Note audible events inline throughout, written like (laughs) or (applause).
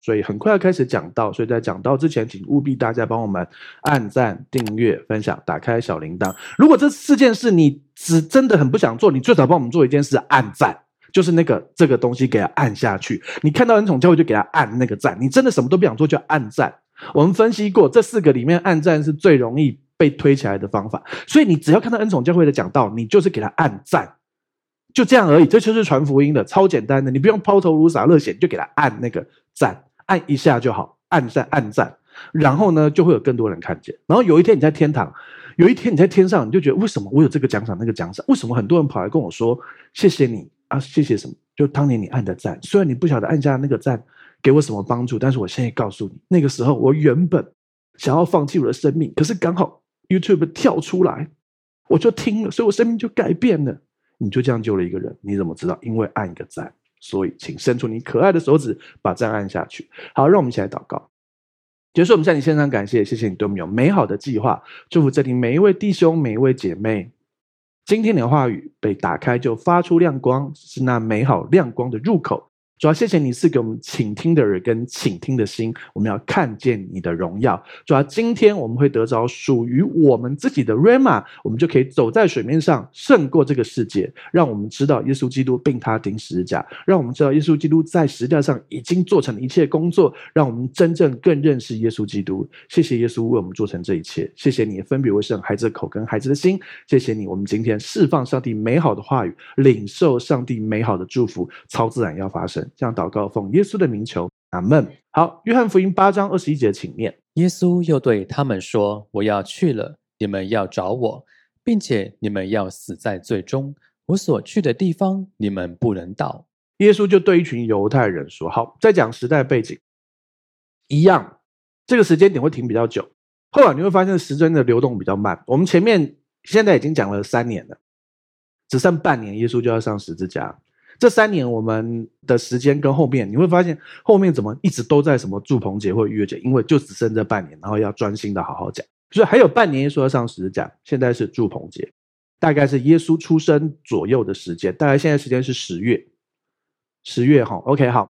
所以很快要开始讲道，所以在讲道之前，请务必大家帮我们按赞、订阅、分享、打开小铃铛。如果这四件事你只真的很不想做，你最少帮我们做一件事，按赞，就是那个这个东西给它按下去。你看到恩宠教会就给它按那个赞。你真的什么都不想做就按赞。我们分析过这四个里面，按赞是最容易被推起来的方法。所以你只要看到恩宠教会的讲道，你就是给它按赞。就这样而已，这就是传福音的，超简单的，你不用抛头颅洒热血，就给他按那个赞，按一下就好，按赞按赞，然后呢，就会有更多人看见。然后有一天你在天堂，有一天你在天上，你就觉得为什么我有这个奖赏那个奖赏？为什么很多人跑来跟我说谢谢你啊？谢谢什么？就当年你按的赞，虽然你不晓得按下那个赞给我什么帮助，但是我现在告诉你，那个时候我原本想要放弃我的生命，可是刚好 YouTube 跳出来，我就听了，所以我生命就改变了。你就这样救了一个人，你怎么知道？因为按一个赞，所以请伸出你可爱的手指，把赞按下去。好，让我们一起来祷告。结束，我们向你献上感谢，谢谢你对我们有美好的计划。祝福这里每一位弟兄、每一位姐妹，今天你的话语被打开就发出亮光，是那美好亮光的入口。主要谢谢你赐给我们倾听的耳跟倾听的心，我们要看见你的荣耀。主要今天我们会得着属于我们自己的 rama，我们就可以走在水面上，胜过这个世界。让我们知道耶稣基督并他钉十字架，让我们知道耶稣基督在十字架上已经做成了一切工作，让我们真正更认识耶稣基督。谢谢耶稣为我们做成这一切，谢谢你分别为圣孩子的口跟孩子的心，谢谢你，我们今天释放上帝美好的话语，领受上帝美好的祝福，超自然要发生。这样祷告，奉耶稣的名求，阿门。好，约翰福音八章二十一节，请念。耶稣又对他们说：“我要去了，你们要找我，并且你们要死在最终。我所去的地方，你们不能到。”耶稣就对一群犹太人说：“好，再讲时代背景，一样，这个时间点会停比较久。后来你会发现时针的流动比较慢。我们前面现在已经讲了三年了，只剩半年，耶稣就要上十字架。”这三年我们的时间跟后面，你会发现后面怎么一直都在什么祝棚节或逾越节，因为就只剩这半年，然后要专心的好好讲，所以还有半年耶稣要上十字架，现在是祝棚节，大概是耶稣出生左右的时间，大概现在时间是十月，十月哈，OK 好，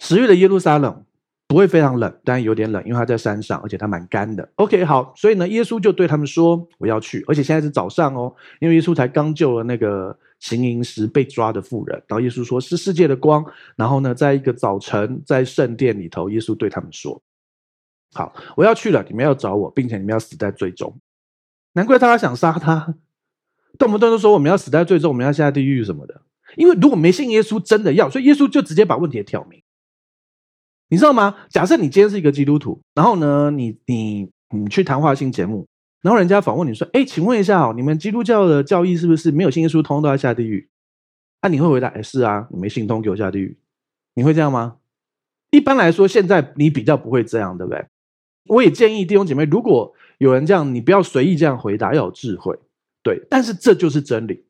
十月的耶路撒冷。不会非常冷，但有点冷，因为它在山上，而且它蛮干的。OK，好，所以呢，耶稣就对他们说：“我要去，而且现在是早上哦，因为耶稣才刚救了那个行淫时被抓的妇人。然后耶稣说是世界的光。然后呢，在一个早晨，在圣殿里头，耶稣对他们说：‘好，我要去了，你们要找我，并且你们要死在罪中。’难怪大家想杀他，动不动就说我们要死在罪中，我们要下地狱什么的。因为如果没信耶稣，真的要，所以耶稣就直接把问题挑明。”你知道吗？假设你今天是一个基督徒，然后呢，你你你去谈话性节目，然后人家访问你说：“哎，请问一下哦，你们基督教的教义是不是没有信耶稣，通通都要下地狱？”那、啊、你会回答：“哎，是啊，你没信通，给我下地狱。”你会这样吗？一般来说，现在你比较不会这样，对不对？我也建议弟兄姐妹，如果有人这样，你不要随意这样回答，要有智慧。对，但是这就是真理。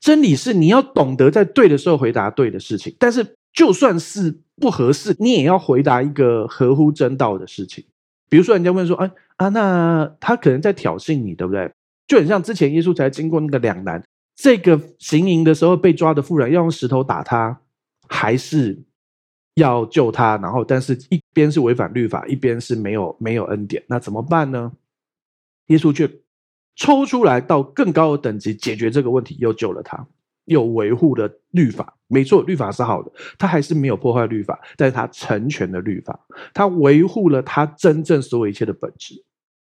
真理是你要懂得在对的时候回答对的事情，但是。就算是不合适，你也要回答一个合乎真道的事情。比如说，人家问说：“哎啊，那他可能在挑衅你，对不对？”就很像之前耶稣才经过那个两难，这个行淫的时候被抓的妇人要用石头打他，还是要救他？然后，但是一边是违反律法，一边是没有没有恩典，那怎么办呢？耶稣却抽出来到更高的等级解决这个问题，又救了他。有维护的律法，没错，律法是好的，他还是没有破坏律法，但是他成全了律法，他维护了他真正所有一切的本质。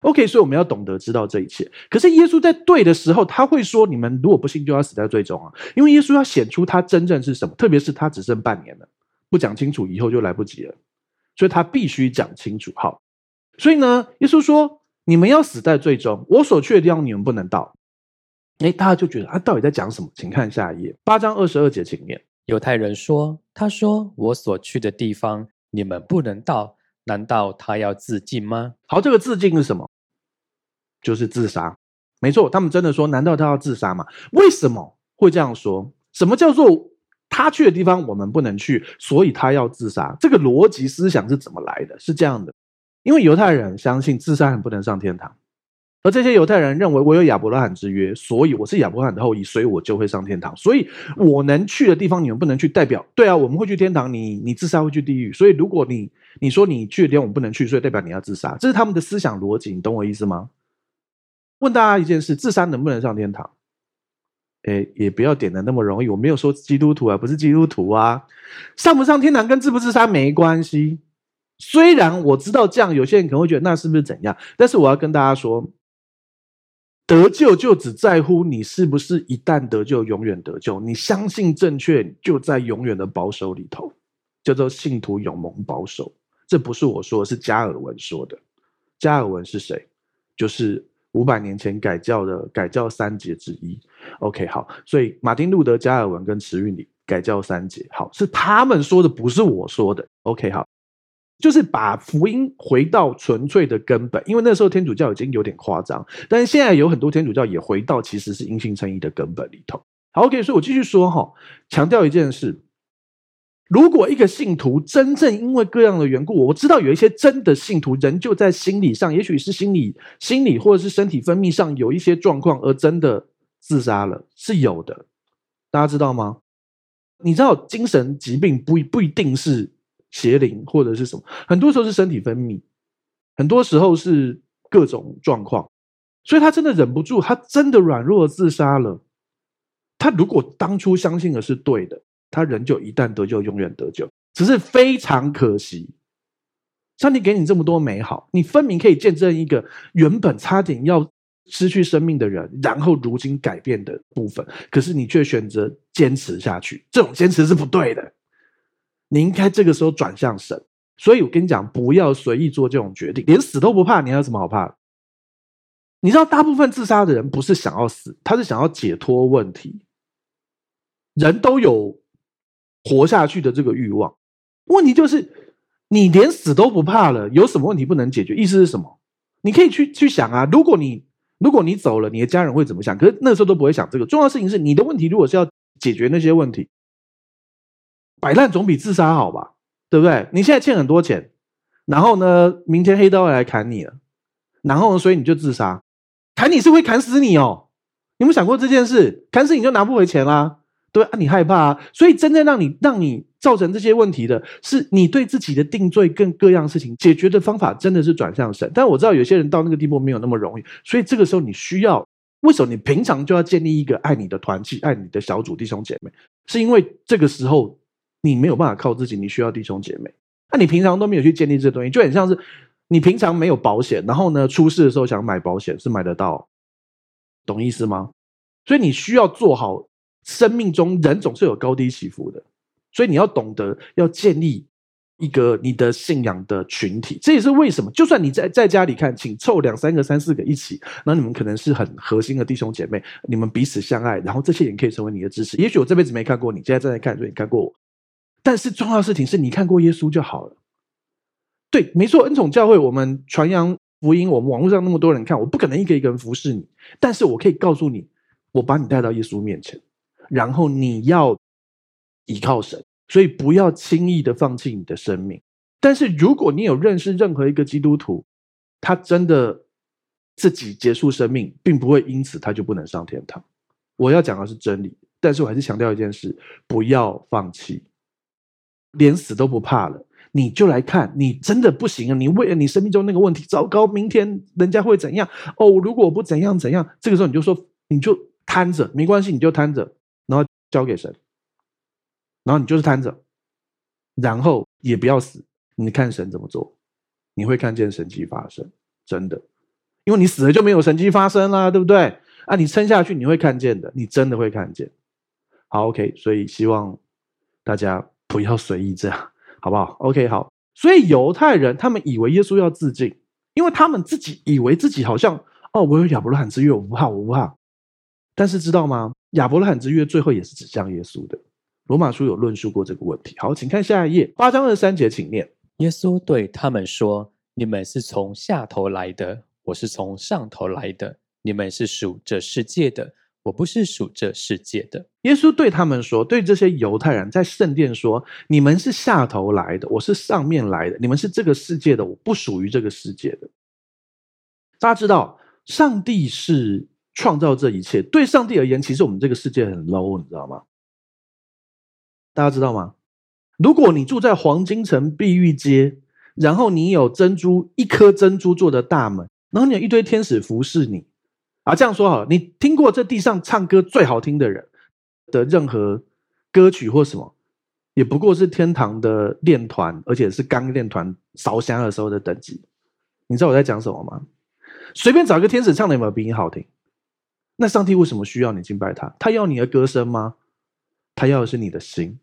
OK，所以我们要懂得知道这一切。可是耶稣在对的时候，他会说：“你们如果不信，就要死在最终啊！”因为耶稣要显出他真正是什么，特别是他只剩半年了，不讲清楚，以后就来不及了，所以他必须讲清楚。好，所以呢，耶稣说：“你们要死在最终，我所去的地方，你们不能到。”哎，大家就觉得他到底在讲什么？请看下一页，八章二十二节，请念。犹太人说：“他说我所去的地方，你们不能到，难道他要自尽吗？”好，这个自尽是什么？就是自杀。没错，他们真的说：“难道他要自杀吗？”为什么会这样说？什么叫做他去的地方我们不能去，所以他要自杀？这个逻辑思想是怎么来的？是这样的，因为犹太人相信自杀很不能上天堂。而这些犹太人认为我有亚伯拉罕之约，所以我是亚伯拉罕的后裔，所以我就会上天堂。所以我能去的地方，你们不能去。代表对啊，我们会去天堂，你你自杀会去地狱。所以如果你你说你去的地方我不能去，所以代表你要自杀，这是他们的思想逻辑，你懂我意思吗？问大家一件事：自杀能不能上天堂？哎，也不要点的那么容易。我没有说基督徒啊，不是基督徒啊，上不上天堂跟自不自杀没关系。虽然我知道这样，有些人可能会觉得那是不是怎样？但是我要跟大家说。得救就只在乎你是不是一旦得救永远得救，你相信正确就在永远的保守里头，叫做信徒永蒙保守。这不是我说，是加尔文说的。加尔文是谁？就是五百年前改教的改教三杰之一。OK，好，所以马丁路德、加尔文跟慈运理改教三杰，好，是他们说的，不是我说的。OK，好。就是把福音回到纯粹的根本，因为那时候天主教已经有点夸张，但是现在有很多天主教也回到其实是因信称义的根本里头。好，OK，所以我继续说哈，强调一件事：如果一个信徒真正因为各样的缘故，我知道有一些真的信徒仍旧在心理上，也许是心理、心理或者是身体分泌上有一些状况，而真的自杀了，是有的。大家知道吗？你知道精神疾病不不一定是。邪灵或者是什么，很多时候是身体分泌，很多时候是各种状况，所以他真的忍不住，他真的软弱自杀了。他如果当初相信的是对的，他人就一旦得救，永远得救。只是非常可惜，上帝给你这么多美好，你分明可以见证一个原本差点要失去生命的人，然后如今改变的部分，可是你却选择坚持下去，这种坚持是不对的。你应该这个时候转向神，所以我跟你讲，不要随意做这种决定，连死都不怕，你还有什么好怕的？你知道，大部分自杀的人不是想要死，他是想要解脱问题。人都有活下去的这个欲望，问题就是你连死都不怕了，有什么问题不能解决？意思是什么？你可以去去想啊，如果你如果你走了，你的家人会怎么想？可是那时候都不会想这个。重要的事情是你的问题，如果是要解决那些问题。摆烂总比自杀好吧，对不对？你现在欠很多钱，然后呢，明天黑道会来砍你了，然后所以你就自杀，砍你是会砍死你哦。你有没有想过这件事？砍死你就拿不回钱啦，对啊，你害怕啊。所以真正让你让你造成这些问题的是你对自己的定罪跟各样事情解决的方法真的是转向神。但我知道有些人到那个地步没有那么容易，所以这个时候你需要，为什么你平常就要建立一个爱你的团契、爱你的小组弟兄姐妹？是因为这个时候。你没有办法靠自己，你需要弟兄姐妹。那你平常都没有去建立这东西，就很像是你平常没有保险，然后呢，出事的时候想买保险是买得到，懂意思吗？所以你需要做好，生命中人总是有高低起伏的，所以你要懂得要建立一个你的信仰的群体。这也是为什么，就算你在在家里看，请凑两三个、三四个一起，那你们可能是很核心的弟兄姐妹，你们彼此相爱，然后这些人可以成为你的支持。也许我这辈子没看过你，现在正在看，所以你看过我。但是重要的事情是你看过耶稣就好了。对，没错，恩宠教会我们传扬福音，我们网络上那么多人看，我不可能一个一个人服侍你。但是我可以告诉你，我把你带到耶稣面前，然后你要依靠神，所以不要轻易的放弃你的生命。但是如果你有认识任何一个基督徒，他真的自己结束生命，并不会因此他就不能上天堂。我要讲的是真理，但是我还是强调一件事：不要放弃。连死都不怕了，你就来看，你真的不行啊！你为了你生命中那个问题，糟糕，明天人家会怎样？哦，如果我不怎样怎样，这个时候你就说，你就瘫着，没关系，你就瘫着，然后交给神，然后你就是瘫着，然后也不要死，你看神怎么做，你会看见神迹发生，真的，因为你死了就没有神迹发生啦，对不对？啊，你撑下去，你会看见的，你真的会看见。好，OK，所以希望大家。不要随意这样，好不好？OK，好。所以犹太人他们以为耶稣要自尽，因为他们自己以为自己好像哦，我有亚伯拉罕之约，我不怕，我不怕。但是知道吗？亚伯拉罕之约最后也是指向耶稣的。罗马书有论述过这个问题。好，请看下一页，八章二三节，请念。耶稣对他们说：“你们是从下头来的，我是从上头来的。你们是属这世界的。”我不是属这世界的。耶稣对他们说：“对这些犹太人在圣殿说，你们是下头来的，我是上面来的。你们是这个世界的，我不属于这个世界的。”大家知道，上帝是创造这一切，对上帝而言，其实我们这个世界很 low，你知道吗？大家知道吗？如果你住在黄金城碧玉街，然后你有珍珠一颗珍珠做的大门，然后你有一堆天使服侍你啊，这样说好了，你听过这地上唱歌最好听的人的任何歌曲或什么，也不过是天堂的练团，而且是刚练团烧香的时候的等级。你知道我在讲什么吗？随便找一个天使唱的有没有比你好听？那上帝为什么需要你敬拜他？他要你的歌声吗？他要的是你的心。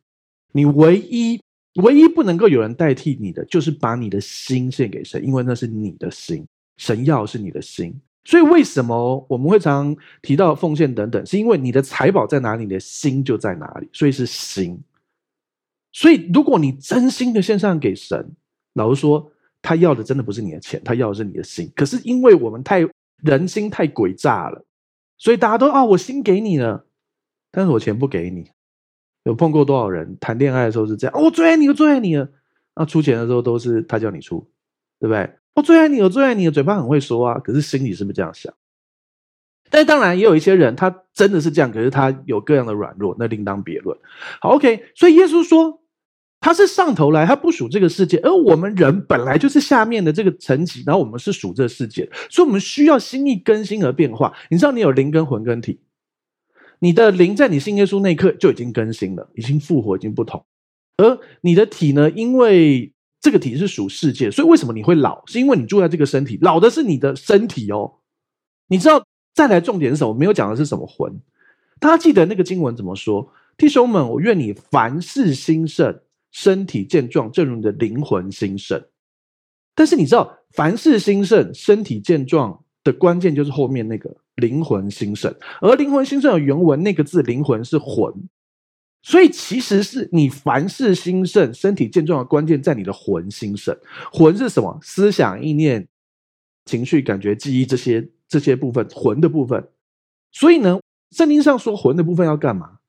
你唯一、唯一不能够有人代替你的，就是把你的心献给神，因为那是你的心。神要的是你的心。所以为什么我们会常提到奉献等等？是因为你的财宝在哪里，你的心就在哪里。所以是心。所以如果你真心的献上给神，老实说，他要的真的不是你的钱，他要的是你的心。可是因为我们太人心太诡诈了，所以大家都啊，我心给你了，但是我钱不给你。有碰过多少人谈恋爱的时候是这样？我最爱你，我最爱你了。那出钱的时候都是他叫你出，对不对？我最爱你，我最爱你。嘴巴很会说啊，可是心里是不是这样想？但当然也有一些人，他真的是这样，可是他有各样的软弱，那另当别论。好，OK。所以耶稣说他是上头来，他不属这个世界，而我们人本来就是下面的这个层级，然后我们是属这个世界，所以我们需要心意更新而变化。你知道，你有灵跟魂跟体。你的灵在你信耶稣那一刻就已经更新了，已经复活，已经不同。而你的体呢？因为这个体是属世界，所以为什么你会老？是因为你住在这个身体，老的是你的身体哦。你知道，再来重点是什么？没有讲的是什么魂。大家记得那个经文怎么说？弟兄们，我愿你凡事兴盛，身体健壮，正如你的灵魂兴盛。但是你知道，凡事兴盛，身体健壮的关键就是后面那个。灵魂兴盛，而灵魂兴盛的原文那个字“灵魂”是魂，所以其实是你凡事兴盛、身体健壮的关键在你的魂兴盛。魂是什么？思想、意念、情绪、感觉、记忆这些这些部分，魂的部分。所以呢，圣经上说魂的部分要干嘛？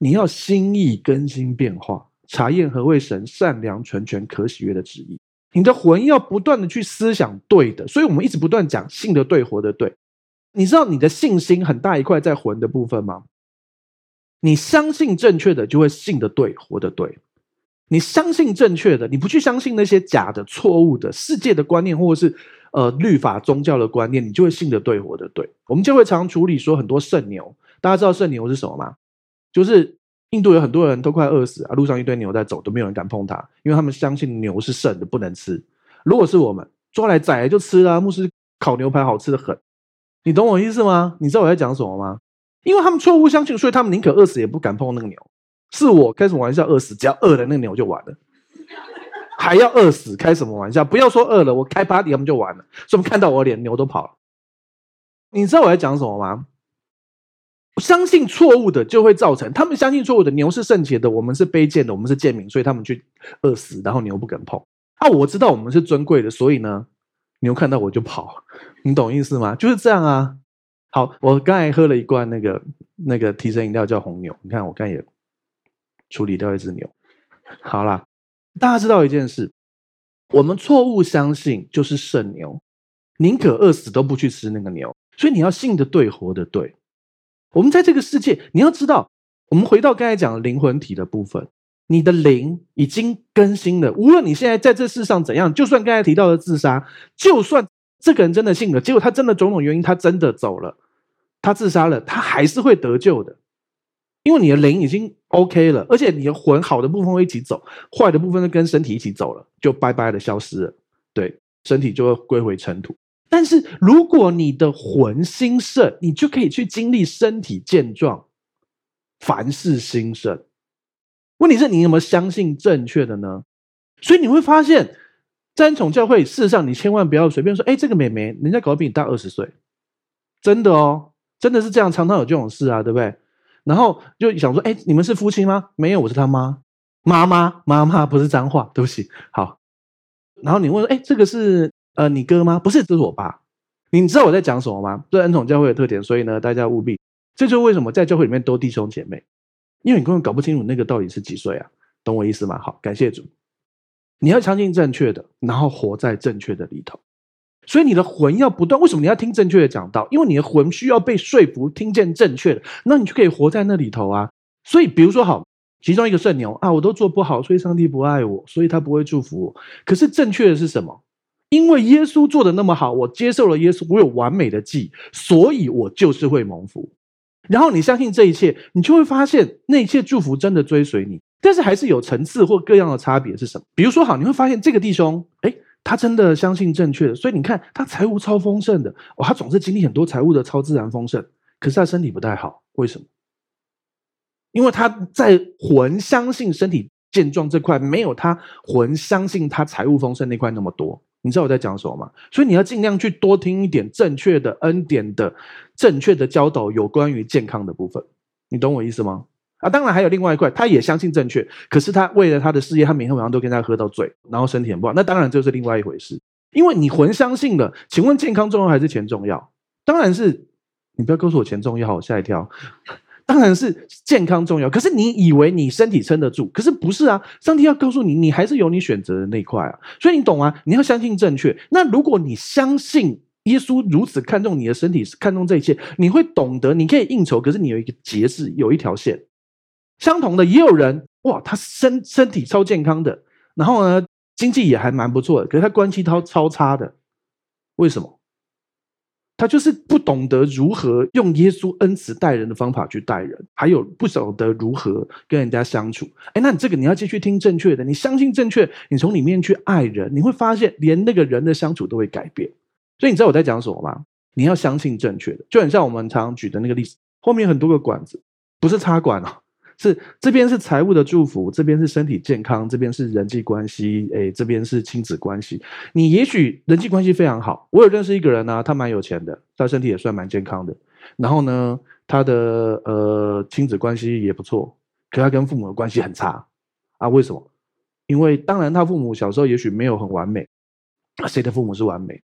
你要心意更新变化，查验何为神善良、纯全、可喜悦的旨意。你的魂要不断的去思想对的，所以我们一直不断讲信的对，活的对。你知道你的信心很大一块在魂的部分吗？你相信正确的，就会信得对，活得对。你相信正确的，你不去相信那些假的、错误的世界的观念，或者是呃律法、宗教的观念，你就会信得对，活得对。我们就会常处理说很多圣牛，大家知道圣牛是什么吗？就是印度有很多人都快饿死啊，路上一堆牛在走，都没有人敢碰它，因为他们相信牛是圣的，不能吃。如果是我们抓来宰来就吃啦，牧师烤牛排好吃得很。你懂我意思吗？你知道我在讲什么吗？因为他们错误相信，所以他们宁可饿死也不敢碰那个牛。是我开什么玩笑？饿死，只要饿了，那个牛就完了。(laughs) 还要饿死？开什么玩笑？不要说饿了，我开 party 他们就完了。所以看到我脸，牛都跑了。你知道我在讲什么吗？相信错误的就会造成他们相信错误的，牛是圣洁的，我们是卑贱的，我们是贱民，所以他们去饿死，然后牛不敢碰。啊，我知道我们是尊贵的，所以呢。牛看到我就跑，你懂意思吗？就是这样啊。好，我刚才喝了一罐那个那个提神饮料，叫红牛。你看，我刚也处理掉一只牛。好啦，大家知道一件事：我们错误相信就是圣牛，宁可饿死都不去吃那个牛。所以你要信的对，活的对。我们在这个世界，你要知道，我们回到刚才讲的灵魂体的部分。你的灵已经更新了，无论你现在在这世上怎样，就算刚才提到的自杀，就算这个人真的信了，结果他真的种种原因，他真的走了，他自杀了，他还是会得救的，因为你的灵已经 OK 了，而且你的魂好的部分会一起走，坏的部分就跟身体一起走了，就拜拜的消失了，对，身体就会归回尘土。但是如果你的魂兴盛，你就可以去经历身体健壮，凡事兴盛。问题是你有没有相信正确的呢？所以你会发现，三重教会，事实上你千万不要随便说：“哎，这个妹妹，人家搞得比你大二十岁，真的哦，真的是这样，常常有这种事啊，对不对？”然后就想说：“哎，你们是夫妻吗？”没有，我是他妈，妈妈，妈妈不是脏话，对不起。好，然后你问说：“哎，这个是呃你哥吗？”不是，这是我爸。你知道我在讲什么吗？这是恩宠教会的特点，所以呢，大家务必，这就是为什么在教会里面都弟兄姐妹。因为你根本搞不清楚那个到底是几岁啊，懂我意思吗？好，感谢主。你要相信正确的，然后活在正确的里头。所以你的魂要不断。为什么你要听正确的讲道？因为你的魂需要被说服，听见正确的，那你就可以活在那里头啊。所以，比如说，好，其中一个圣牛啊，我都做不好，所以上帝不爱我，所以他不会祝福我。可是正确的是什么？因为耶稣做的那么好，我接受了耶稣，我有完美的记，所以我就是会蒙福。然后你相信这一切，你就会发现那一切祝福真的追随你。但是还是有层次或各样的差别是什么？比如说，好，你会发现这个弟兄，哎，他真的相信正确的，所以你看他财务超丰盛的，哦，他总是经历很多财务的超自然丰盛，可是他身体不太好，为什么？因为他在魂相信身体健壮这块，没有他魂相信他财务丰盛那块那么多。你知道我在讲什么吗？所以你要尽量去多听一点正确的恩典的正确的教导，有关于健康的部分。你懂我意思吗？啊，当然还有另外一块，他也相信正确，可是他为了他的事业，他每天晚上都跟他喝到醉，然后身体很不好。那当然就是另外一回事。因为你魂相信了，请问健康重要还是钱重要？当然是，你不要告诉我钱重要，我吓一跳。当然是健康重要，可是你以为你身体撑得住，可是不是啊！上帝要告诉你，你还是有你选择的那块啊。所以你懂啊？你要相信正确。那如果你相信耶稣如此看重你的身体，看重这一切，你会懂得，你可以应酬，可是你有一个节制，有一条线。相同的，也有人哇，他身身体超健康的，然后呢，经济也还蛮不错的，可是他关系超超差的，为什么？他就是不懂得如何用耶稣恩慈待人的方法去待人，还有不晓得如何跟人家相处。哎，那你这个你要继续听正确的，你相信正确，你从里面去爱人，你会发现连那个人的相处都会改变。所以你知道我在讲什么吗？你要相信正确的，就很像我们常举的那个例子，后面很多个管子，不是插管啊。是这边是财务的祝福，这边是身体健康，这边是人际关系，诶，这边是亲子关系。你也许人际关系非常好，我有认识一个人呢、啊，他蛮有钱的，他身体也算蛮健康的，然后呢，他的呃亲子关系也不错，可他跟父母的关系很差啊？为什么？因为当然他父母小时候也许没有很完美，谁的父母是完美？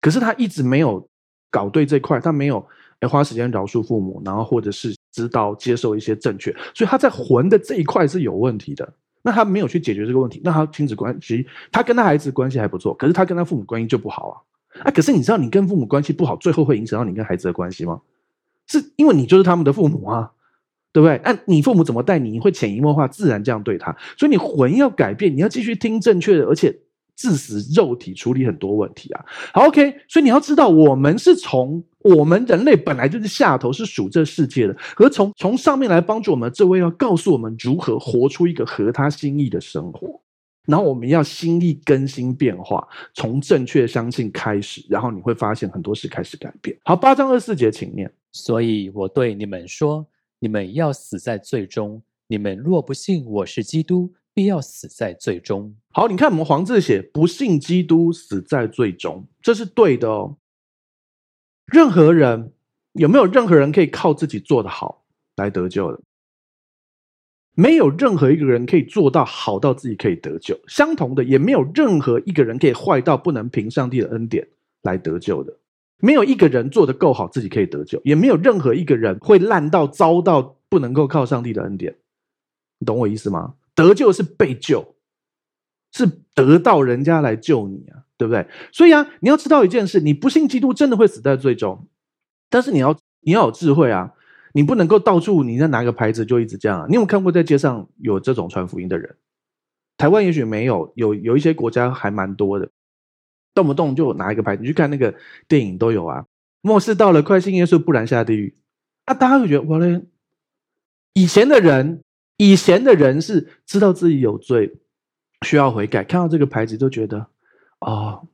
可是他一直没有搞对这块，他没有诶花时间饶恕父母，然后或者是。知道接受一些正确，所以他在魂的这一块是有问题的。那他没有去解决这个问题，那他亲子关系，他跟他孩子关系还不错，可是他跟他父母关系就不好啊。啊，可是你知道，你跟父母关系不好，最后会影响到你跟孩子的关系吗？是因为你就是他们的父母啊，对不对？那你父母怎么带你，你会潜移默化，自然这样对他。所以你魂要改变，你要继续听正确的，而且。致死肉体处理很多问题啊，好，OK，所以你要知道，我们是从我们人类本来就是下头，是属这世界的，而从从上面来帮助我们这位，要告诉我们如何活出一个合他心意的生活，然后我们要心意更新变化，从正确相信开始，然后你会发现很多事开始改变。好，八章二四节，请念。所以我对你们说，你们要死在罪中，你们若不信我是基督。必要死在罪中。好，你看我们黄字写“不信基督，死在罪中”，这是对的哦。任何人有没有任何人可以靠自己做的好来得救的？没有任何一个人可以做到好到自己可以得救。相同的，也没有任何一个人可以坏到不能凭上帝的恩典来得救的。没有一个人做得够好自己可以得救，也没有任何一个人会烂到糟到不能够靠上帝的恩典。你懂我意思吗？得救是被救，是得到人家来救你啊，对不对？所以啊，你要知道一件事：你不信基督，真的会死在罪中。但是你要你要有智慧啊，你不能够到处你在拿个牌子就一直这样啊。你有没有看过在街上有这种传福音的人？台湾也许没有，有有一些国家还蛮多的，动不动就拿一个牌子，你去看那个电影都有啊。末世到了，快信耶稣，不然下地狱。啊，大家会觉得哇嘞，以前的人。以前的人是知道自己有罪，需要悔改，看到这个牌子都觉得，哦，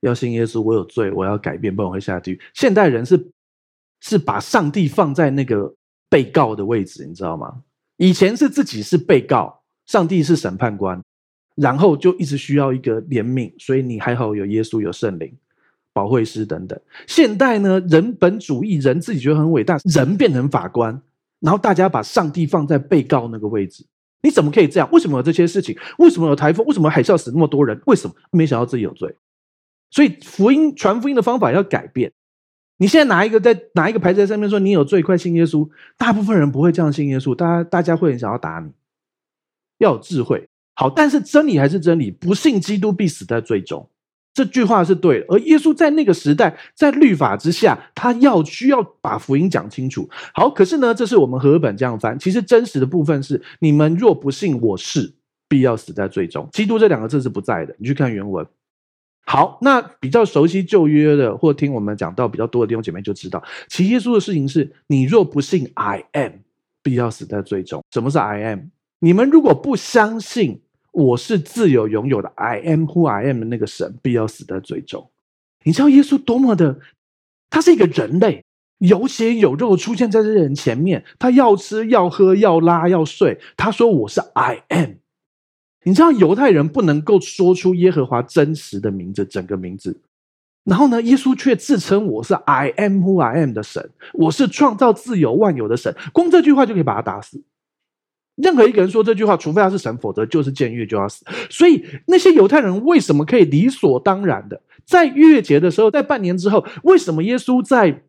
要信耶稣，我有罪，我要改变，不然我会下地狱。现代人是是把上帝放在那个被告的位置，你知道吗？以前是自己是被告，上帝是审判官，然后就一直需要一个怜悯，所以你还好有耶稣，有圣灵、保惠师等等。现代呢，人本主义，人自己觉得很伟大，人变成法官。然后大家把上帝放在被告那个位置，你怎么可以这样？为什么有这些事情？为什么有台风？为什么海啸死那么多人？为什么没想到自己有罪？所以福音传福音的方法要改变。你现在拿一个在拿一个牌子在上面说你有罪，快信耶稣。大部分人不会这样信耶稣，大家大家会很想要打你。要有智慧，好，但是真理还是真理。不信基督必死在最终，这句话是对的。而耶稣在那个时代，在律法之下，他要需要把福音讲清楚。好，可是呢，这是我们和合本这样翻。其实真实的部分是：你们若不信我是，必要死在最终。基督这两个字是不在的。你去看原文。好，那比较熟悉旧约的，或听我们讲到比较多的弟兄姐妹就知道，其耶稣的事情是：你若不信 I am，必要死在最终。什么是 I am？你们如果不相信我是自由拥有的 I am who I am 的那个神，必要死在罪中。你知道耶稣多么的，他是一个人类，有血有肉出现在这些人前面，他要吃要喝要拉要睡，他说我是 I am。你知道犹太人不能够说出耶和华真实的名字，整个名字。然后呢，耶稣却自称我是 I am who I am 的神，我是创造自由万有的神。光这句话就可以把他打死。任何一个人说这句话，除非他是神，否则就是僭越就要死。所以那些犹太人为什么可以理所当然的在逾越节的时候，在半年之后，为什么耶稣在？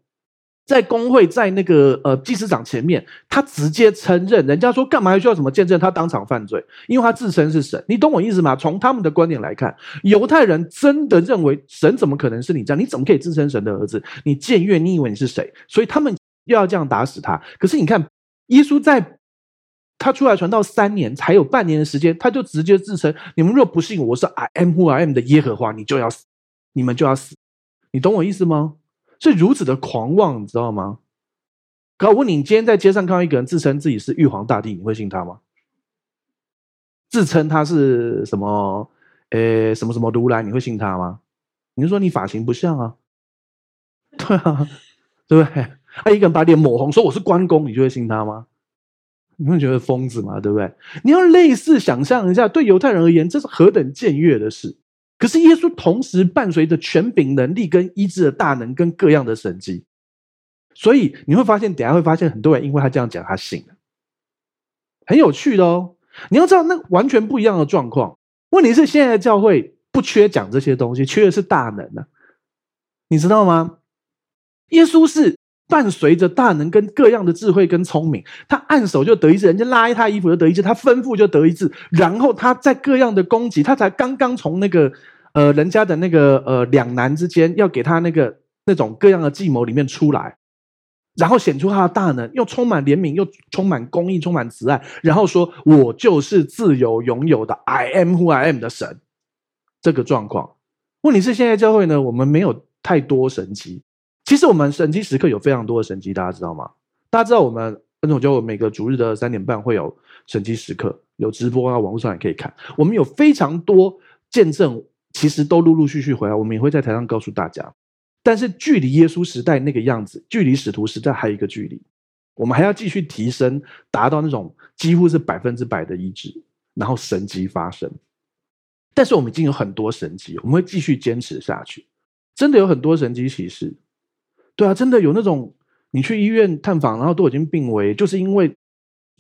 在公会，在那个呃祭司长前面，他直接承认，人家说干嘛还需要什么见证？他当场犯罪，因为他自称是神。你懂我意思吗？从他们的观点来看，犹太人真的认为神怎么可能是你这样？你怎么可以自称神的儿子？你僭越，你以为你是谁？所以他们又要这样打死他。可是你看，耶稣在他出来传道三年，才有半年的时间，他就直接自称：你们若不信我是 I am who I am 的耶和华，你就要死，你们就要死。你懂我意思吗？是如此的狂妄，你知道吗？可我问你，你今天在街上看到一个人自称自己是玉皇大帝，你会信他吗？自称他是什么？诶，什么什么如来，你会信他吗？你就说你发型不像啊？(laughs) 对啊，对不对？他一个人把脸抹红，说我是关公，你就会信他吗？你会觉得疯子吗？对不对？你要类似想象一下，对犹太人而言，这是何等僭越的事。可是耶稣同时伴随着权柄能力跟医治的大能跟各样的神迹，所以你会发现，等下会发现很多人因为他这样讲，他信了，很有趣的哦。你要知道，那完全不一样的状况。问题是，现在的教会不缺讲这些东西，缺的是大能呢、啊。你知道吗？耶稣是伴随着大能跟各样的智慧跟聪明，他按手就得一治，人家拉一他衣服就得一治，他吩咐就得一治，然后他在各样的攻击，他才刚刚从那个。呃，人家的那个呃两难之间，要给他那个那种各样的计谋里面出来，然后显出他的大能，又充满怜悯，又充满公义，充满慈爱，然后说：“我就是自由拥有的 I am who I am 的神。”这个状况，问题是现在教会呢，我们没有太多神迹。其实我们神迹时刻有非常多的神迹，大家知道吗？大家知道我们恩总教每个主日的三点半会有神迹时刻，有直播啊，网络上也可以看。我们有非常多见证。其实都陆陆续续回来，我们也会在台上告诉大家。但是距离耶稣时代那个样子，距离使徒时代还有一个距离，我们还要继续提升，达到那种几乎是百分之百的医治，然后神迹发生。但是我们已经有很多神迹，我们会继续坚持下去。真的有很多神迹启示，对啊，真的有那种你去医院探访，然后都已经病危，就是因为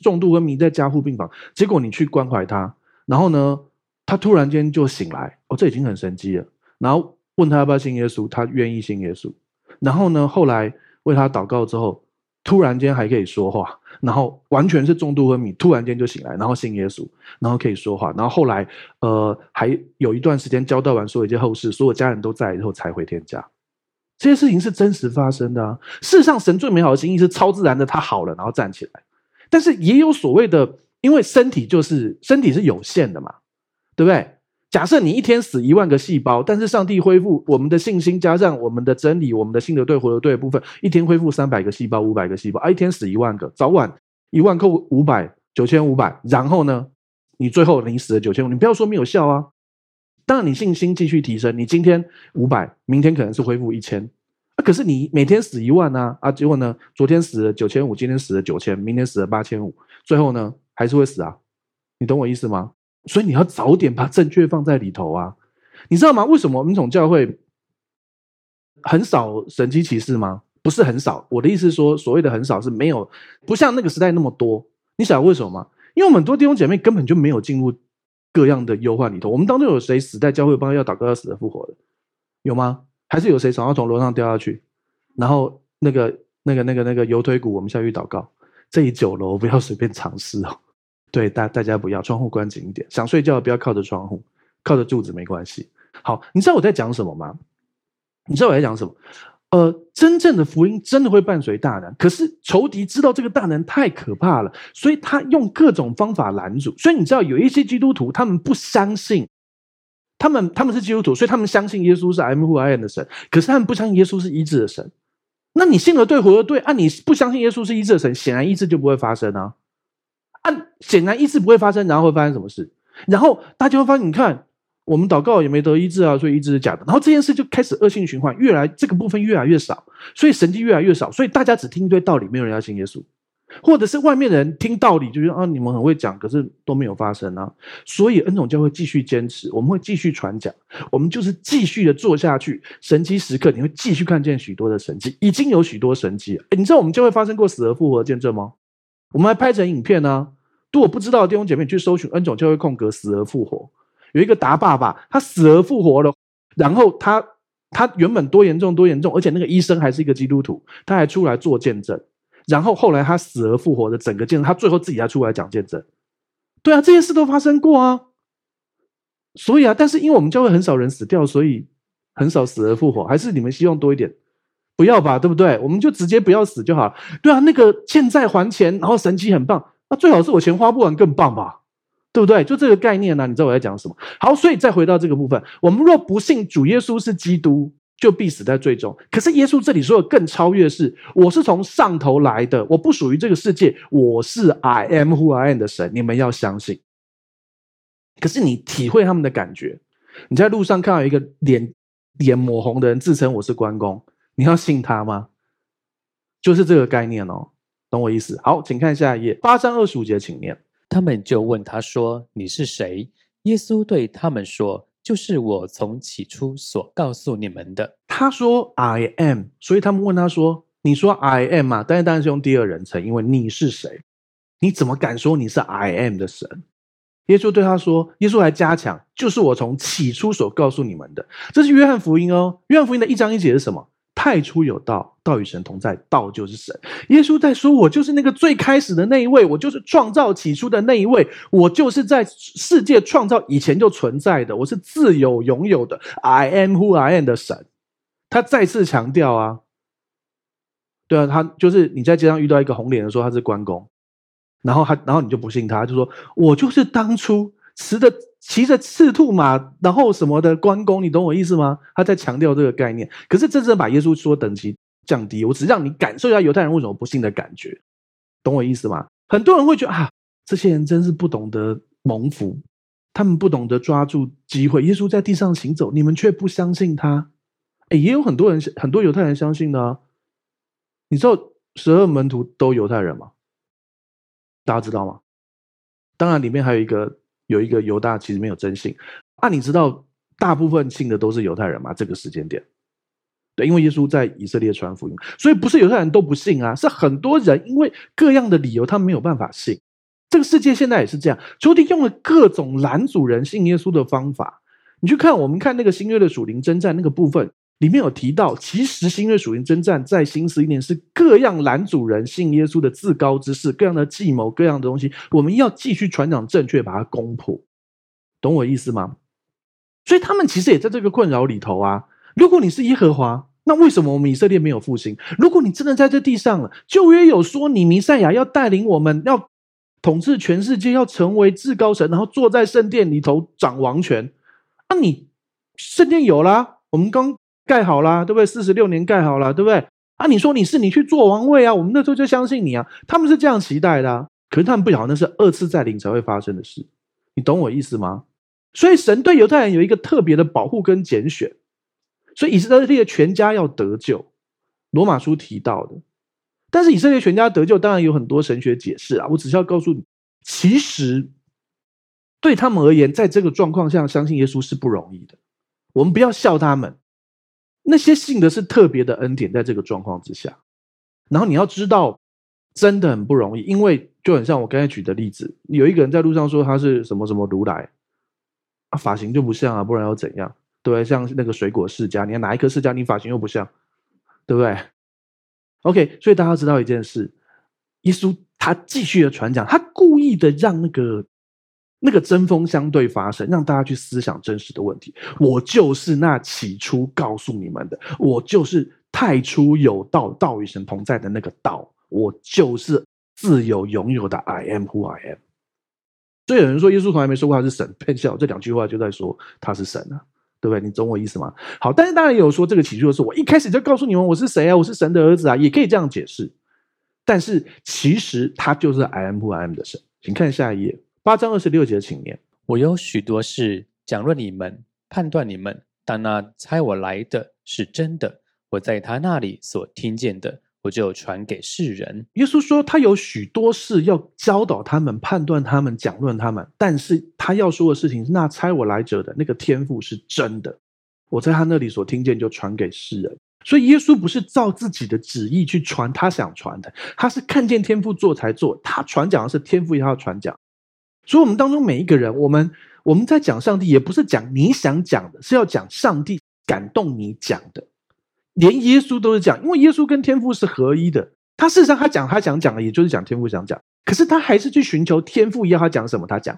重度昏迷在加护病房，结果你去关怀他，然后呢，他突然间就醒来，哦，这已经很神奇了。然后问他要不要信耶稣，他愿意信耶稣。然后呢，后来为他祷告之后，突然间还可以说话，然后完全是重度昏迷，突然间就醒来，然后信耶稣，然后可以说话。然后后来，呃，还有一段时间交代完所有一些后事，所有家人都在以后才回天家。这些事情是真实发生的啊。事实上，神最美好的心意是超自然的，他好了，然后站起来。但是也有所谓的，因为身体就是身体是有限的嘛。对不对？假设你一天死一万个细胞，但是上帝恢复我们的信心，加上我们的真理，我们的信的对，活的对的部分，一天恢复三百个细胞、五百个细胞，啊，一天死一万个，早晚一万扣五百，九千五百，然后呢，你最后你死了九千五，你不要说没有效啊。当然你信心继续提升，你今天五百，明天可能是恢复一千，啊，可是你每天死一万啊，啊，结果呢，昨天死了九千五，今天死了九千，明天死了八千五，最后呢，还是会死啊。你懂我意思吗？所以你要早点把正确放在里头啊，你知道吗？为什么恩宠教会很少神迹奇事吗？不是很少，我的意思是说，所谓的很少是没有，不像那个时代那么多。你晓得为什么吗？因为我们很多弟兄姐妹根本就没有进入各样的忧患里头。我们当中有谁死在教会帮要祷告要死的复活的？有吗？还是有谁想要从楼上掉下去？然后那个那个那个那个油推骨，我们下去祷告。这一九楼不要随便尝试哦。(laughs) 对，大大家不要窗户关紧一点，想睡觉不要靠着窗户，靠着柱子没关系。好，你知道我在讲什么吗？你知道我在讲什么？呃，真正的福音真的会伴随大能，可是仇敌知道这个大能太可怕了，所以他用各种方法拦阻。所以你知道有一些基督徒，他们不相信，他们他们是基督徒，所以他们相信耶稣是 M 或 I N 的神，可是他们不相信耶稣是医治的神。那你信了对，活了对啊！你不相信耶稣是医治的神，显然医治就不会发生啊！啊，显然医治不会发生，然后会发生什么事？然后大家会发现，你看。我们祷告也没得医治啊，所以医治是假的。然后这件事就开始恶性循环，越来这个部分越来越少，所以神迹越来越少，所以大家只听一堆道理，没有人要信耶稣，或者是外面的人听道理就觉得啊，你们很会讲，可是都没有发生啊。所以恩宠教会继续坚持，我们会继续传讲，我们就是继续的做下去。神迹时刻，你会继续看见许多的神迹，已经有许多神迹。诶，你知道我们教会发生过死而复活的见证吗？我们还拍成影片呢、啊。如果不知道的弟兄姐妹，去搜寻恩宠教会空格死而复活。有一个达爸爸，他死而复活了，然后他他原本多严重多严重，而且那个医生还是一个基督徒，他还出来做见证，然后后来他死而复活的整个见证，他最后自己还出来讲见证，对啊，这些事都发生过啊，所以啊，但是因为我们教会很少人死掉，所以很少死而复活，还是你们希望多一点？不要吧，对不对？我们就直接不要死就好了，对啊，那个欠债还钱，然后神奇很棒，那最好是我钱花不完更棒吧。对不对？就这个概念呢、你知道我在讲什么？好，所以再回到这个部分，我们若不信主耶稣是基督，就必死在罪中。可是耶稣这里说的更超越是，我是从上头来的，我不属于这个世界，我是 I am who I am 的神，你们要相信。可是你体会他们的感觉，你在路上看到一个脸脸抹红的人自称我是关公，你要信他吗？就是这个概念哦，懂我意思？好，请看下一页，八章二十五节，请念。他们就问他说：“你是谁？”耶稣对他们说：“就是我从起初所告诉你们的。”他说：“I am。”所以他们问他说：“你说 I am 嘛？但是当然是用第二人称，因为你是谁？你怎么敢说你是 I am 的神？”耶稣对他说：“耶稣还加强，就是我从起初所告诉你们的。”这是约翰福音哦。约翰福音的一章一节是什么？太初有道，道与神同在，道就是神。耶稣在说：“我就是那个最开始的那一位，我就是创造起初的那一位，我就是在世界创造以前就存在的，我是自有永有的，I am who I am 的神。”他再次强调啊，对啊，他就是你在街上遇到一个红脸的说他是关公，然后他，然后你就不信他，就说：“我就是当初。”持的骑着赤兔马，然后什么的关公，你懂我意思吗？他在强调这个概念，可是真正把耶稣说等级降低，我只让你感受一下犹太人为什么不信的感觉，懂我意思吗？很多人会觉得啊，这些人真是不懂得蒙福，他们不懂得抓住机会。耶稣在地上行走，你们却不相信他。哎，也有很多人，很多犹太人相信的啊。你知道十二门徒都犹太人吗？大家知道吗？当然，里面还有一个。有一个犹大其实没有真信啊，你知道大部分信的都是犹太人吗？这个时间点，对，因为耶稣在以色列传福音，所以不是犹太人都不信啊，是很多人因为各样的理由，他没有办法信。这个世界现在也是这样，仇敌用了各种拦阻人信耶稣的方法。你去看，我们看那个新约的属灵征战那个部分。里面有提到，其实新约属灵征战在新十一年是各样拦阻人信耶稣的自高之事，各样的计谋，各样的东西，我们要继续传讲正确，把它攻破，懂我意思吗？所以他们其实也在这个困扰里头啊。如果你是耶和华，那为什么我们以色列没有复兴？如果你真的在这地上了，旧约有说你弥赛亚要带领我们，要统治全世界，要成为至高神，然后坐在圣殿里头掌王权，那、啊、你圣殿有啦，我们刚。盖好了，对不对？四十六年盖好了，对不对？啊，你说你是你去做王位啊，我们那时候就相信你啊。他们是这样期待的啊，可是他们不晓得那是二次再临才会发生的事，你懂我意思吗？所以神对犹太人有一个特别的保护跟拣选，所以以色列全家要得救，罗马书提到的。但是以色列全家得救，当然有很多神学解释啊。我只是要告诉你，其实对他们而言，在这个状况下相信耶稣是不容易的。我们不要笑他们。那些信的是特别的恩典，在这个状况之下，然后你要知道，真的很不容易，因为就很像我刚才举的例子，有一个人在路上说他是什么什么如来，啊，发型就不像啊，不然要怎样？对不对？像那个水果世家，你要哪一颗世家，你发型又不像，对不对？OK，所以大家知道一件事，耶稣他继续的传讲，他故意的让那个那个针锋相对发生，让大家去思想真实的问题。我就是那起初告诉你们的，我就是太初有道，道与神同在的那个道，我就是自有永有的 I am who I am。所以有人说耶稣从来没说过他是神，骗笑，这两句话就在说他是神啊，对不对？你懂我意思吗？好，但是当然也有说这个起初的是我一开始就告诉你们我是谁啊，我是神的儿子啊，也可以这样解释。但是其实他就是 I am who I am 的神，请看下一页。八章二十六节，请念。我有许多事讲论你们，判断你们，但那猜我来的是真的。我在他那里所听见的，我就传给世人。耶稣说，他有许多事要教导他们，判断他们，讲论他们。但是他要说的事情，那猜我来者的那个天赋是真的。我在他那里所听见，就传给世人。所以耶稣不是照自己的旨意去传他想传的，他是看见天父做才做。他传讲的是天父要他传讲。所以，我们当中每一个人，我们我们在讲上帝，也不是讲你想讲的，是要讲上帝感动你讲的。连耶稣都是讲，因为耶稣跟天父是合一的。他事实上，他讲他想讲的，也就是讲天父想讲。可是他还是去寻求天父要他讲什么，他讲。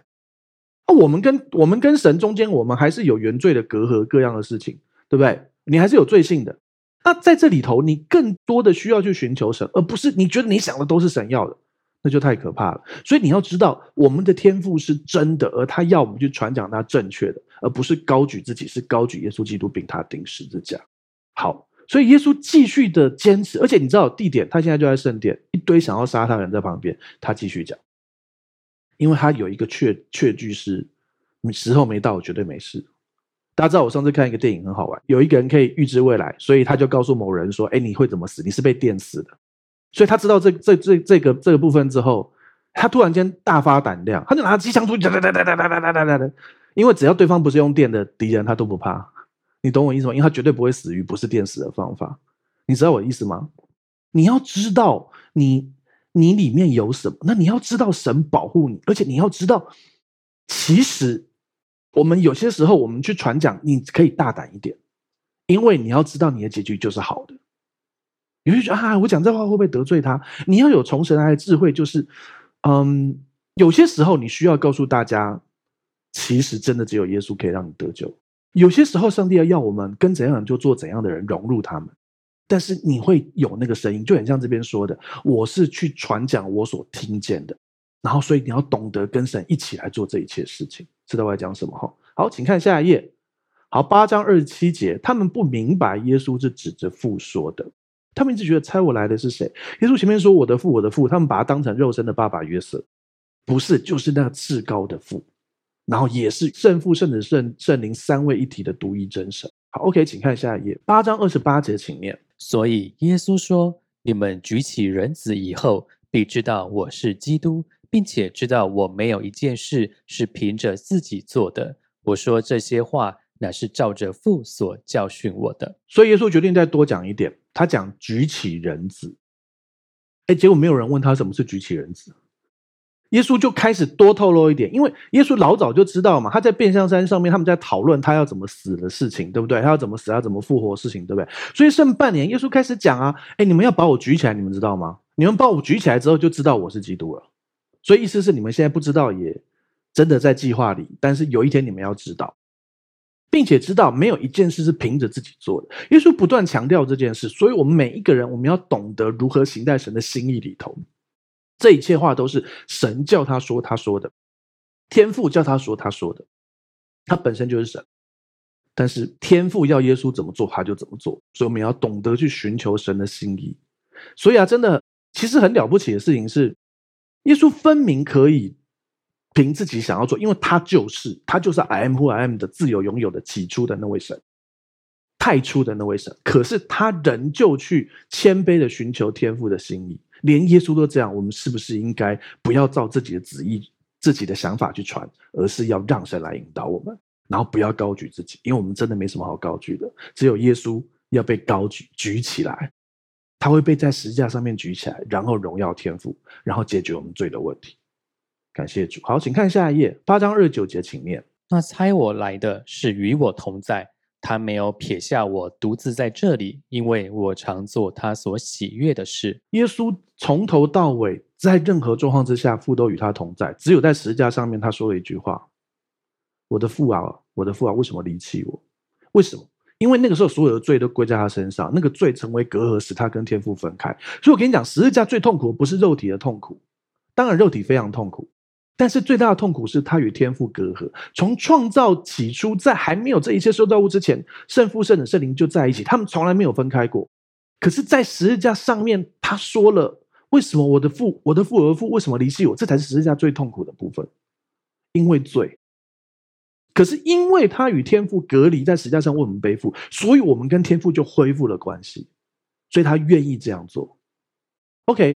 那我们跟我们跟神中间，我们还是有原罪的隔阂，各样的事情，对不对？你还是有罪性的。那在这里头，你更多的需要去寻求神，而不是你觉得你想的都是神要的。那就太可怕了，所以你要知道，我们的天赋是真的，而他要我们去传讲他正确的，而不是高举自己，是高举耶稣基督，并他钉十字架。好，所以耶稣继续的坚持，而且你知道地点，他现在就在圣殿，一堆想要杀他的人在旁边，他继续讲，因为他有一个确确据是，时候没到，绝对没事。大家知道，我上次看一个电影很好玩，有一个人可以预知未来，所以他就告诉某人说：“哎，你会怎么死？你是被电死的。”所以他知道这这这这个这个部分之后，他突然间大发胆量，他就拿机枪出去哒哒哒哒哒哒哒哒哒，因为只要对方不是用电的敌人，他都不怕。你懂我意思吗？因为他绝对不会死于不是电死的方法。你知道我意思吗？你要知道你你里面有什么，那你要知道神保护你，而且你要知道，其实我们有些时候我们去传讲，你可以大胆一点，因为你要知道你的结局就是好的。你会觉得啊，我讲这话会不会得罪他？你要有从神来的智慧，就是，嗯，有些时候你需要告诉大家，其实真的只有耶稣可以让你得救。有些时候，上帝要要我们跟怎样就做怎样的人，融入他们。但是你会有那个声音，就很像这边说的，我是去传讲我所听见的。然后，所以你要懂得跟神一起来做这一切事情。知道我在讲什么？哈，好，请看下一页。好，八章二十七节，他们不明白耶稣是指着父说的。他们一直觉得猜我来的是谁？耶稣前面说我的父，我的父，他们把他当成肉身的爸爸约瑟，不是，就是那至高的父，然后也是圣父、圣子、圣圣灵三位一体的独一真神。好，OK，请看下一页，八章二十八节，请念。所以耶稣说：“你们举起人子以后，必知道我是基督，并且知道我没有一件事是凭着自己做的。我说这些话。”乃是照着父所教训我的，所以耶稣决定再多讲一点。他讲举起人子，哎，结果没有人问他什么是举起人子，耶稣就开始多透露一点，因为耶稣老早就知道嘛，他在变相山上面他们在讨论他要怎么死的事情，对不对？他要怎么死，要怎么复活事情，对不对？所以剩半年，耶稣开始讲啊，哎，你们要把我举起来，你们知道吗？你们把我举起来之后，就知道我是基督了。所以意思是你们现在不知道，也真的在计划里，但是有一天你们要知道。并且知道没有一件事是凭着自己做的，耶稣不断强调这件事，所以我们每一个人，我们要懂得如何行在神的心意里头。这一切话都是神叫他说他说的，天父叫他说他说的，他本身就是神。但是天父要耶稣怎么做，他就怎么做，所以我们要懂得去寻求神的心意。所以啊，真的，其实很了不起的事情是，耶稣分明可以。凭自己想要做，因为他就是他就是 I am who I am 的自由拥有的起初的那位神，太初的那位神。可是他仍旧去谦卑的寻求天父的心意，连耶稣都这样。我们是不是应该不要照自己的旨意、自己的想法去传，而是要让神来引导我们？然后不要高举自己，因为我们真的没什么好高举的。只有耶稣要被高举举起来，他会被在十字架上面举起来，然后荣耀天父，然后解决我们罪的问题。感谢主。好，请看下一页，八章二十九节，请念。那猜我来的是与我同在，他没有撇下我独自在这里，因为我常做他所喜悦的事。耶稣从头到尾，在任何状况之下，父都与他同在。只有在十字架上面，他说了一句话：“我的父啊，我的父啊，为什么离弃我？为什么？因为那个时候所有的罪都归在他身上，那个罪成为隔阂，使他跟天父分开。所以我跟你讲，十字架最痛苦的不是肉体的痛苦，当然肉体非常痛苦。”但是最大的痛苦是他与天父隔阂。从创造起初，在还没有这一切受造物之前，圣父、圣子、圣灵就在一起，他们从来没有分开过。可是，在十字架上面，他说了：“为什么我的父，我的父和父为什么离弃我？”这才是十字架最痛苦的部分，因为罪。可是，因为他与天父隔离，在十字架上为我们背负，所以我们跟天父就恢复了关系。所以他愿意这样做。OK。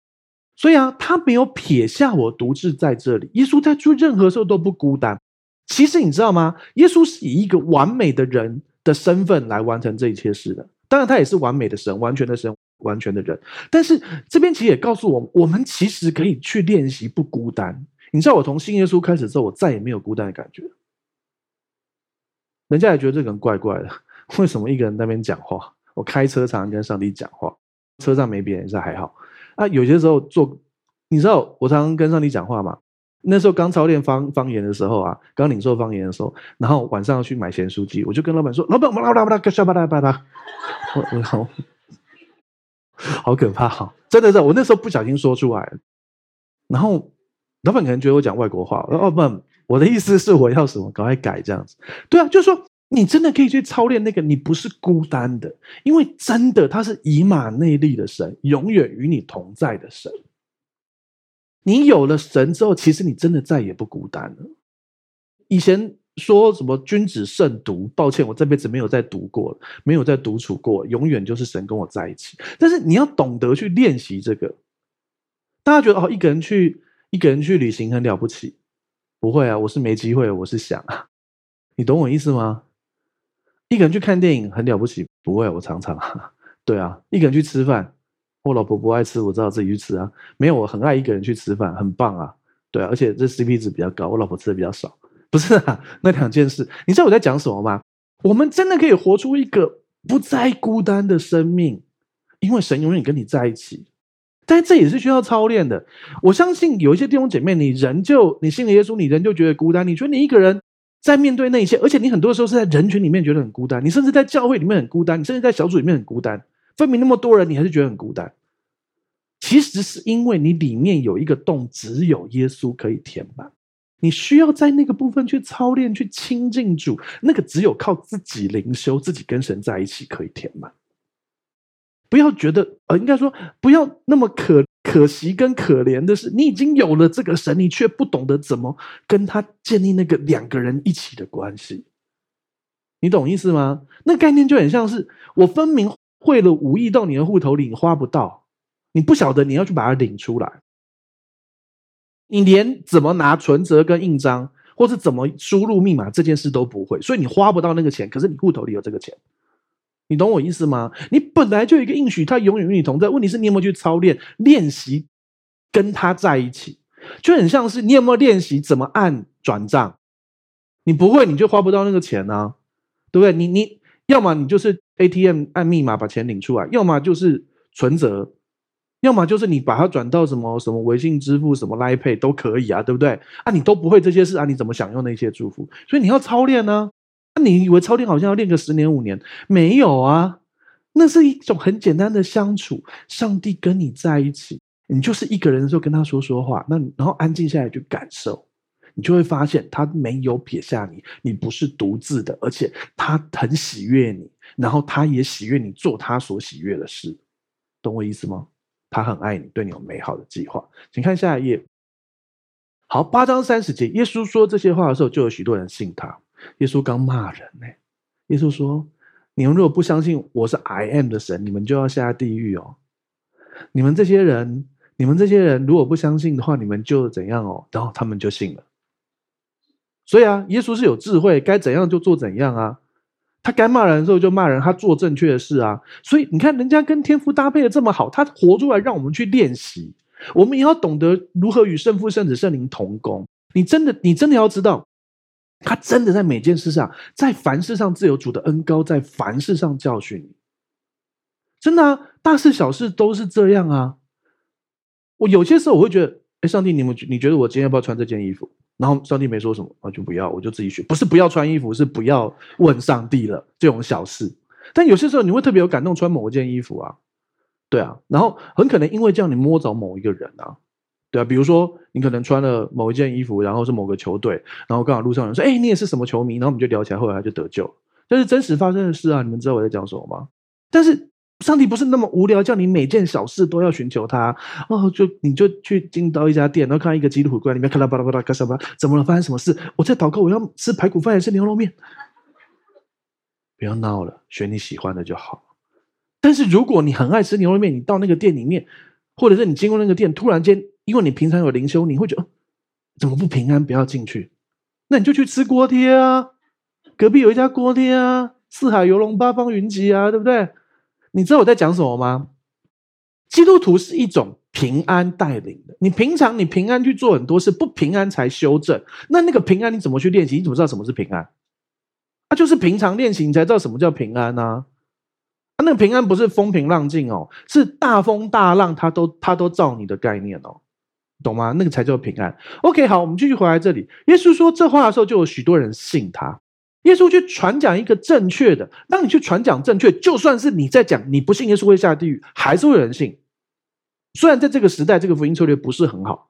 所以啊，他没有撇下我独自在这里。耶稣在做任何时候都不孤单。其实你知道吗？耶稣是以一个完美的人的身份来完成这一切事的。当然，他也是完美的神，完全的神，完全的人。但是这边其实也告诉我，我们其实可以去练习不孤单。你知道，我从信耶稣开始之后，我再也没有孤单的感觉。人家也觉得这个人怪怪的，为什么一个人在那边讲话？我开车常常跟上帝讲话，车上没别人是还好。啊，有些时候做，你知道我常常跟上帝讲话嘛？那时候刚操练方方言的时候啊，刚领受方言的时候，然后晚上要去买咸酥鸡，我就跟老板说：“老板，我们拉拉巴拉巴拉巴拉。”我我好，好可怕哈！真的是，我那时候不小心说出来，然后老板可能觉得我讲外国话。哦不，我的意思是我要什么，赶快改这样子。对啊，就是说。你真的可以去操练那个，你不是孤单的，因为真的他是以马内利的神，永远与你同在的神。你有了神之后，其实你真的再也不孤单了。以前说什么君子慎独，抱歉，我这辈子没有再读过，没有再独处过，永远就是神跟我在一起。但是你要懂得去练习这个。大家觉得哦，一个人去一个人去旅行很了不起？不会啊，我是没机会，我是想啊，你懂我意思吗？一个人去看电影很了不起，不会，我常常，对啊，一个人去吃饭，我老婆不爱吃，我只好自己去吃啊。没有，我很爱一个人去吃饭，很棒啊，对啊，而且这 CP 值比较高，我老婆吃的比较少，不是啊，那两件事，你知道我在讲什么吗？我们真的可以活出一个不再孤单的生命，因为神永远跟你在一起，但这也是需要操练的。我相信有一些弟兄姐妹，你人就你信了耶稣，你人就觉得孤单，你觉得你一个人。在面对那些，而且你很多时候是在人群里面觉得很孤单，你甚至在教会里面很孤单，你甚至在小组里面很孤单。分明那么多人，你还是觉得很孤单。其实是因为你里面有一个洞，只有耶稣可以填满。你需要在那个部分去操练，去亲近主。那个只有靠自己灵修，自己跟神在一起可以填满。不要觉得，呃，应该说不要那么可。可惜跟可怜的是，你已经有了这个神，你却不懂得怎么跟他建立那个两个人一起的关系。你懂意思吗？那概念就很像是我分明汇了五亿到你的户头里，你花不到，你不晓得你要去把它领出来，你连怎么拿存折跟印章，或是怎么输入密码这件事都不会，所以你花不到那个钱。可是你户头里有这个钱。你懂我意思吗？你本来就有一个应许，他永远与你同在。问题是你有没有去操练、练习跟他在一起？就很像是你有没有练习怎么按转账？你不会，你就花不到那个钱啊，对不对？你你要么你就是 ATM 按密码把钱领出来，要么就是存折，要么就是你把它转到什么什么微信支付、什么 l i Pay 都可以啊，对不对？啊，你都不会这些事啊，你怎么享用那些祝福？所以你要操练呢。你以为超练好像要练个十年五年？没有啊，那是一种很简单的相处。上帝跟你在一起，你就是一个人的时候跟他说说话，那然后安静下来去感受，你就会发现他没有撇下你，你不是独自的，而且他很喜悦你，然后他也喜悦你做他所喜悦的事，懂我意思吗？他很爱你，对你有美好的计划。请看下一页。好，八章三十节，耶稣说这些话的时候，就有许多人信他。耶稣刚骂人呢，耶稣说：“你们如果不相信我是 I am 的神，你们就要下地狱哦。你们这些人，你们这些人如果不相信的话，你们就怎样哦？然后他们就信了。所以啊，耶稣是有智慧，该怎样就做怎样啊。他该骂人的时候就骂人，他做正确的事啊。所以你看，人家跟天父搭配的这么好，他活出来让我们去练习。我们也要懂得如何与圣父、圣子、圣灵同工。你真的，你真的要知道。”他真的在每件事上，在凡事上自有主的恩高，在凡事上教训你。真的啊，大事小事都是这样啊。我有些时候我会觉得，哎，上帝，你们你觉得我今天要不要穿这件衣服？然后上帝没说什么，我就不要，我就自己选。不是不要穿衣服，是不要问上帝了这种小事。但有些时候你会特别有感动，穿某一件衣服啊，对啊。然后很可能因为这样，你摸着某一个人啊，对啊。比如说你可能穿了某一件衣服，然后是某个球队，然后刚好路上有人说，哎，你也是什么球迷？然后我们就聊起来，后来他就得救。这是真实发生的事啊，你们知道我在讲什么吗？但是。上帝不是那么无聊，叫你每件小事都要寻求他哦。就你就去进到一家店，然后看一个基督徒柜里面，咔啦吧啦吧啦，干什么？怎么了？发生什么事？我在祷告，我要吃排骨饭还是牛肉面？不要闹了，选你喜欢的就好。但是如果你很爱吃牛肉面，你到那个店里面，或者是你经过那个店，突然间，因为你平常有灵修，你会觉得怎么不平安？不要进去，那你就去吃锅贴啊。隔壁有一家锅贴啊，四海游龙，八方云集啊，对不对？你知道我在讲什么吗？基督徒是一种平安带领的。你平常你平安去做很多事，不平安才修正。那那个平安你怎么去练习？你怎么知道什么是平安？那、啊、就是平常练习，你才知道什么叫平安、啊。啊，那个平安不是风平浪静哦，是大风大浪，它都它都照你的概念哦，懂吗？那个才叫平安。OK，好，我们继续回来这里。耶稣说这话的时候，就有许多人信他。耶稣去传讲一个正确的，当你去传讲正确，就算是你在讲你不信耶稣会下地狱，还是会有人信。虽然在这个时代，这个福音策略不是很好。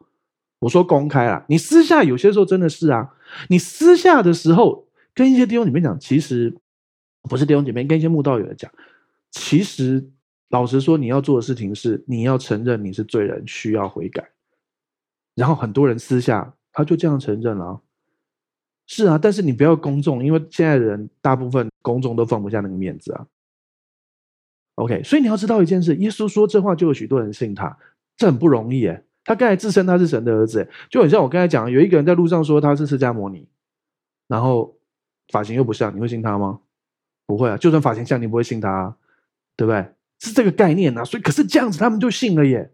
我说公开啦，你私下有些时候真的是啊，你私下的时候跟一些弟兄姐妹讲，其实不是弟兄姐妹，跟一些慕道友讲，其实老实说，你要做的事情是你要承认你是罪人，需要悔改。然后很多人私下他就这样承认了。是啊，但是你不要公众，因为现在人大部分公众都放不下那个面子啊。OK，所以你要知道一件事，耶稣说这话就有许多人信他，这很不容易诶。他刚才自称他是神的儿子，就很像我刚才讲，有一个人在路上说他是释迦牟尼，然后发型又不像，你会信他吗？不会啊，就算发型像，你不会信他啊，对不对？是这个概念啊。所以可是这样子，他们就信了耶。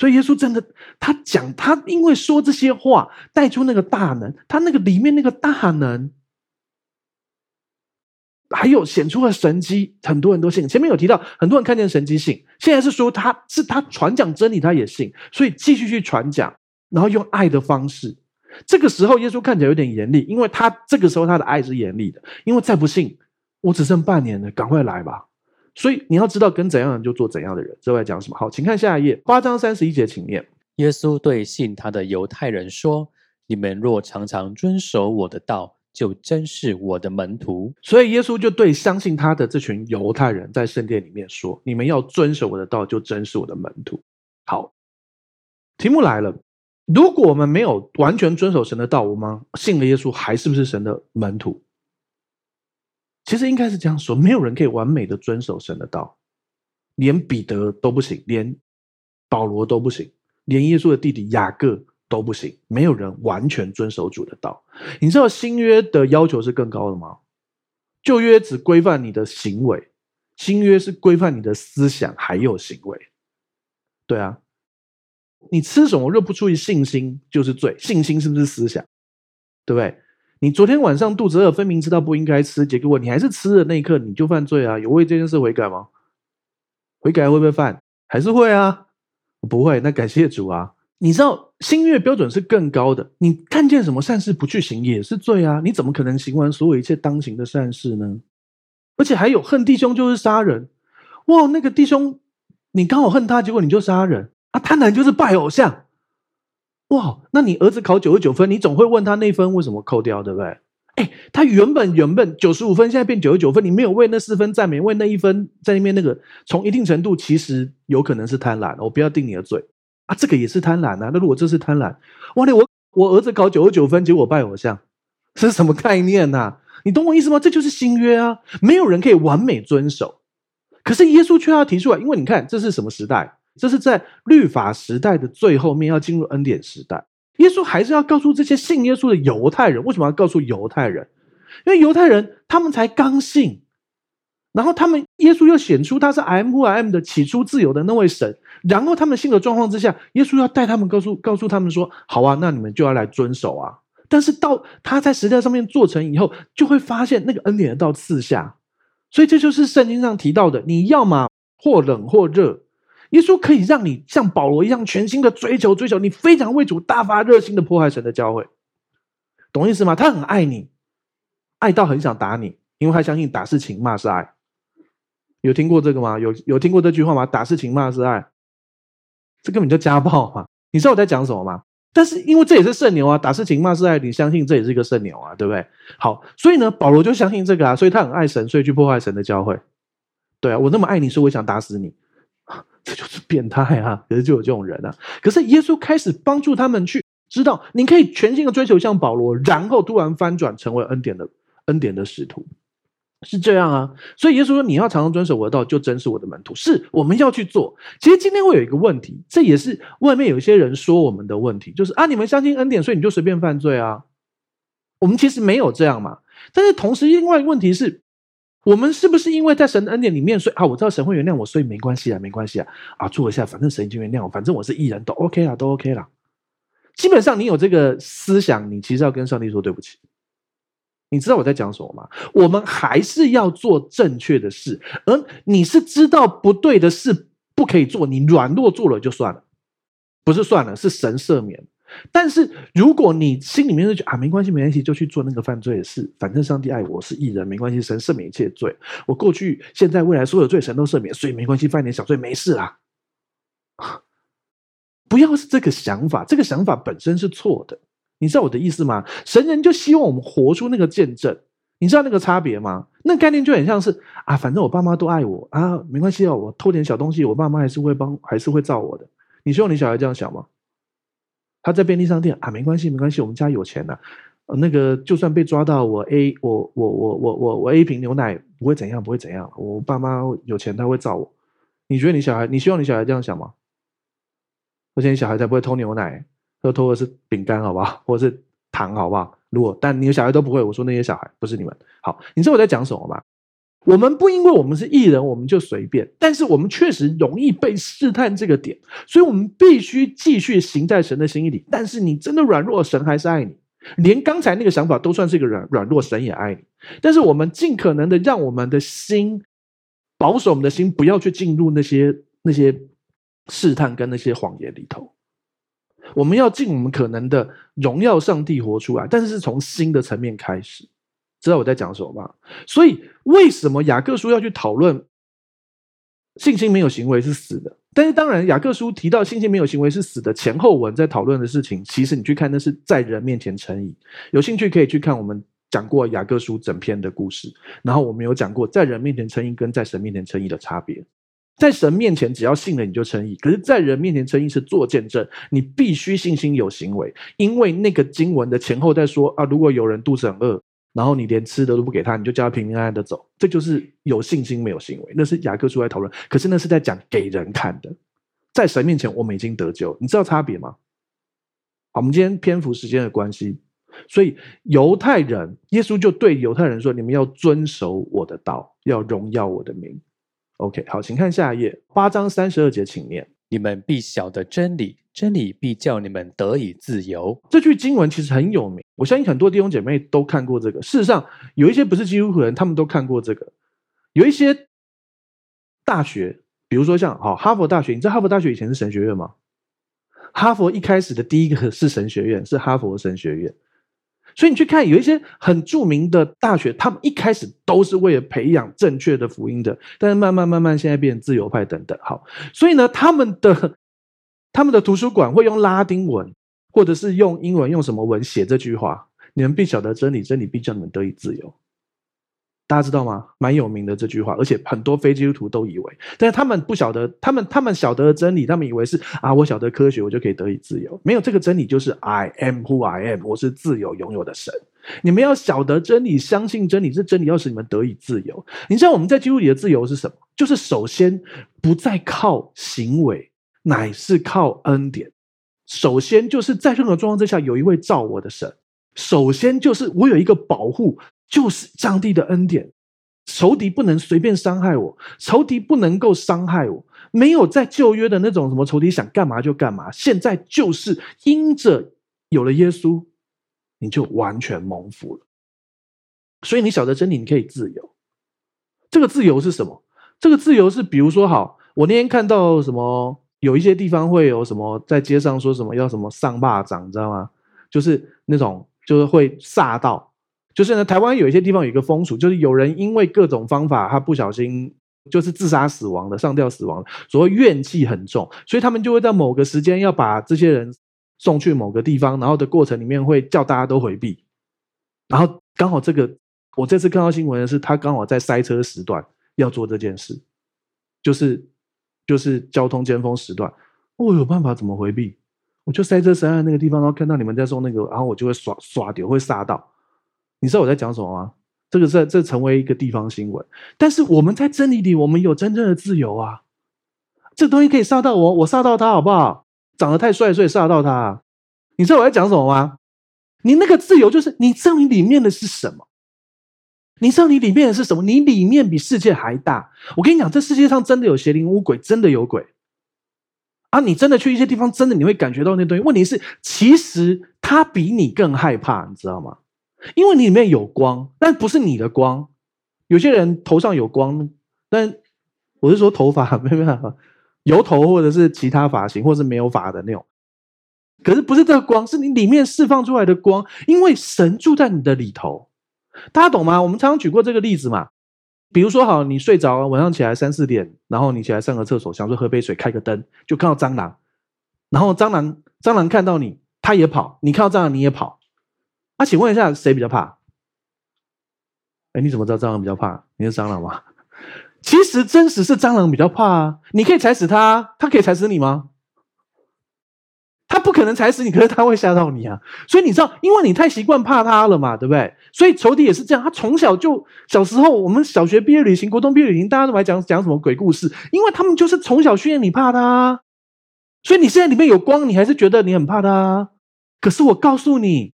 所以耶稣真的，他讲他因为说这些话带出那个大能，他那个里面那个大能，还有显出了神迹，很多人都信。前面有提到，很多人看见神迹信，现在是说他是他传讲真理，他也信，所以继续去传讲，然后用爱的方式。这个时候耶稣看起来有点严厉，因为他这个时候他的爱是严厉的，因为再不信，我只剩半年了，赶快来吧。所以你要知道，跟怎样的人就做怎样的人。这外讲什么？好，请看下一页，八章三十一节，请念。耶稣对信他的犹太人说：“你们若常常遵守我的道，就真是我的门徒。”所以耶稣就对相信他的这群犹太人在圣殿里面说：“你们要遵守我的道，就真是我的门徒。”好，题目来了：如果我们没有完全遵守神的道，我们信了耶稣，还是不是神的门徒？其实应该是这样说：没有人可以完美的遵守神的道，连彼得都不行，连保罗都不行，连耶稣的弟弟雅各都不行。没有人完全遵守主的道。你知道新约的要求是更高的吗？旧约只规范你的行为，新约是规范你的思想还有行为。对啊，你吃什么若不出于信心，就是罪。信心是不是思想？对不对？你昨天晚上肚子饿，分明知道不应该吃，结果你还是吃的那一刻，你就犯罪啊？有为这件事悔改吗？悔改会不会犯？还是会啊？不会，那感谢主啊！你知道新约标准是更高的，你看见什么善事不去行也是罪啊！你怎么可能行完所有一切当行的善事呢？而且还有恨弟兄就是杀人，哇！那个弟兄你刚好恨他，结果你就杀人啊！贪婪就是拜偶像。哇，那你儿子考九十九分，你总会问他那分为什么扣掉，对不对？哎，他原本原本九十五分，现在变九十九分，你没有为那四分赞美，为那一分在那边那个，从一定程度其实有可能是贪婪，我不要定你的罪啊，这个也是贪婪啊。那如果这是贪婪，哇，那我我儿子考九十九分，结果拜偶像，这是什么概念呐？你懂我意思吗？这就是新约啊，没有人可以完美遵守，可是耶稣却要提出来，因为你看这是什么时代？这是在律法时代的最后面，要进入恩典时代。耶稣还是要告诉这些信耶稣的犹太人，为什么要告诉犹太人？因为犹太人他们才刚信，然后他们耶稣又显出他是 M 和 M 的起初自由的那位神，然后他们信的状况之下，耶稣要带他们告诉告诉他们说：好啊，那你们就要来遵守啊。但是到他在时代上面做成以后，就会发现那个恩典的道赐下。所以这就是圣经上提到的：你要么或冷或热，耶稣可以让你像保罗一样全心的追求追求，你非常为主大发热心的破坏神的教会，懂意思吗？他很爱你，爱到很想打你，因为他相信打是情，骂是爱。有听过这个吗？有有听过这句话吗？打是情，骂是爱，这根本就家暴嘛！你知道我在讲什么吗？但是因为这也是圣牛啊，打是情骂是爱，你相信这也是一个圣牛啊，对不对？好，所以呢，保罗就相信这个啊，所以他很爱神，所以去破坏神的教会。对啊，我那么爱你，所以我想打死你，这就是变态啊！(laughs) 可是就有这种人啊。可是耶稣开始帮助他们去知道，你可以全心的追求像保罗，然后突然翻转成为恩典的恩典的使徒。是这样啊，所以耶稣说：“你要常常遵守我的道，就真是我的门徒。”是我们要去做。其实今天会有一个问题，这也是外面有一些人说我们的问题，就是啊，你们相信恩典，所以你就随便犯罪啊。我们其实没有这样嘛。但是同时，另外一个问题是，我们是不是因为在神的恩典里面，所以啊，我知道神会原谅我，所以没关系啊，没关系啊，啊，做一下，反正神已经原谅我，反正我是义人，都 OK 啦，都 OK 啦。基本上，你有这个思想，你其实要跟上帝说对不起。你知道我在讲什么吗？我们还是要做正确的事，而你是知道不对的事不可以做，你软弱做了就算了，不是算了，是神赦免。但是如果你心里面就觉得啊，没关系，没关系，就去做那个犯罪的事，反正上帝爱我是义人，没关系，神赦免一切罪，我过去、现在、未来所有罪神都赦免，所以没关系，犯点小罪没事啦。(laughs) 不要是这个想法，这个想法本身是错的。你知道我的意思吗？神人就希望我们活出那个见证，你知道那个差别吗？那概念就很像是啊，反正我爸妈都爱我啊，没关系哦，我偷点小东西，我爸妈还是会帮，还是会照我的。你希望你小孩这样想吗？他在便利商店啊，没关系，没关系，我们家有钱的，那个就算被抓到，我 A 我我我我我我 A 瓶牛奶不会怎样，不会怎样，我爸妈有钱，他会罩我。你觉得你小孩，你希望你小孩这样想吗？而且你小孩才不会偷牛奶。喝偷的是饼干，好不好？或者是糖，好不好？如果但你的小孩都不会，我说那些小孩不是你们。好，你知道我在讲什么吗？我们不因为我们是艺人，我们就随便。但是我们确实容易被试探这个点，所以我们必须继续行在神的心意里。但是你真的软弱，神还是爱你。连刚才那个想法都算是一个软软弱，神也爱你。但是我们尽可能的让我们的心保守，我们的心不要去进入那些那些试探跟那些谎言里头。我们要尽我们可能的荣耀上帝活出来，但是是从新的层面开始。知道我在讲什么吗？所以为什么雅各书要去讨论信心没有行为是死的？但是当然，雅各书提到信心没有行为是死的前后文在讨论的事情，其实你去看那是在人面前称义。有兴趣可以去看我们讲过雅各书整篇的故事，然后我们有讲过在人面前称义跟在神面前称义的差别。在神面前，只要信了你就称义；可是，在人面前称义是做见证，你必须信心有行为。因为那个经文的前后在说啊，如果有人肚子很饿，然后你连吃的都不给他，你就叫他平平安安的走，这就是有信心没有行为。那是雅各书在讨论，可是那是在讲给人看的。在神面前，我们已经得救，你知道差别吗？好，我们今天篇幅时间的关系，所以犹太人，耶稣就对犹太人说：“你们要遵守我的道，要荣耀我的名。” OK，好，请看下一页，八章三十二节，请念：你们必晓得真理，真理必叫你们得以自由。这句经文其实很有名，我相信很多弟兄姐妹都看过这个。事实上，有一些不是基督徒人，他们都看过这个。有一些大学，比如说像好哈佛大学，你知道哈佛大学以前是神学院吗？哈佛一开始的第一个是神学院，是哈佛神学院。所以你去看，有一些很著名的大学，他们一开始都是为了培养正确的福音的，但是慢慢慢慢，现在变成自由派等等。好，所以呢，他们的他们的图书馆会用拉丁文，或者是用英文，用什么文写这句话：“你们必晓得真理，真理必叫你们得以自由。”大家知道吗？蛮有名的这句话，而且很多非基督徒都以为，但是他们不晓得，他们他们晓得真理，他们以为是啊，我晓得科学，我就可以得以自由。没有这个真理，就是 I am who I am，我是自由拥有的神。你们要晓得真理，相信真理，这真理要使你们得以自由。你知道我们在基督里的自由是什么？就是首先不再靠行为，乃是靠恩典。首先就是在任何状况之下，有一位造我的神。首先就是我有一个保护。就是上帝的恩典，仇敌不能随便伤害我，仇敌不能够伤害我，没有在旧约的那种什么仇敌想干嘛就干嘛。现在就是因着有了耶稣，你就完全蒙福了。所以你晓得真理，你可以自由。这个自由是什么？这个自由是，比如说，好，我那天看到什么，有一些地方会有什么在街上说什么要什么上坝掌，你知道吗？就是那种就是会煞到，就是呢，台湾有一些地方有一个风俗，就是有人因为各种方法，他不小心就是自杀死亡的，上吊死亡的，所谓怨气很重，所以他们就会在某个时间要把这些人送去某个地方，然后的过程里面会叫大家都回避，然后刚好这个。我这次看到新闻的是，他刚好在塞车时段要做这件事，就是就是交通尖峰时段，我有办法怎么回避？我就塞车塞在那个地方，然后看到你们在送那个，然后我就会刷刷掉，会煞到。你知道我在讲什么吗？这个在这成为一个地方新闻，但是我们在真理里，我们有真正的自由啊！这东西可以杀到我，我杀到他好不好？长得太帅，所以杀到他。你知道我在讲什么吗？你那个自由就是你知道你里面的是什么。你知道你里面的是什么？你里面比世界还大。我跟你讲，这世界上真的有邪灵污鬼，真的有鬼啊！你真的去一些地方，真的你会感觉到那东西。问题是，其实他比你更害怕，你知道吗？因为你里面有光，但不是你的光。有些人头上有光，但我是说头发 (laughs) 没办法，油头或者是其他发型，或者是没有发的那种。可是不是这个光，是你里面释放出来的光，因为神住在你的里头。大家懂吗？我们常常举过这个例子嘛，比如说，好，你睡着，晚上起来三四点，然后你起来上个厕所，想说喝杯水，开个灯，就看到蟑螂，然后蟑螂蟑螂看到你，它也跑，你看到蟑螂你也跑，啊、请问一下，谁比较怕？哎，你怎么知道蟑螂比较怕？你是蟑螂吗？(laughs) 其实真实是蟑螂比较怕啊，你可以踩死它，它可以踩死你吗？它不可能踩死你，可是它会吓到你啊！所以你知道，因为你太习惯怕它了嘛，对不对？所以仇敌也是这样，他从小就小时候，我们小学毕业旅行、国中毕业旅行，大家都来讲讲什么鬼故事，因为他们就是从小训练你怕他，所以你现在里面有光，你还是觉得你很怕他。可是我告诉你，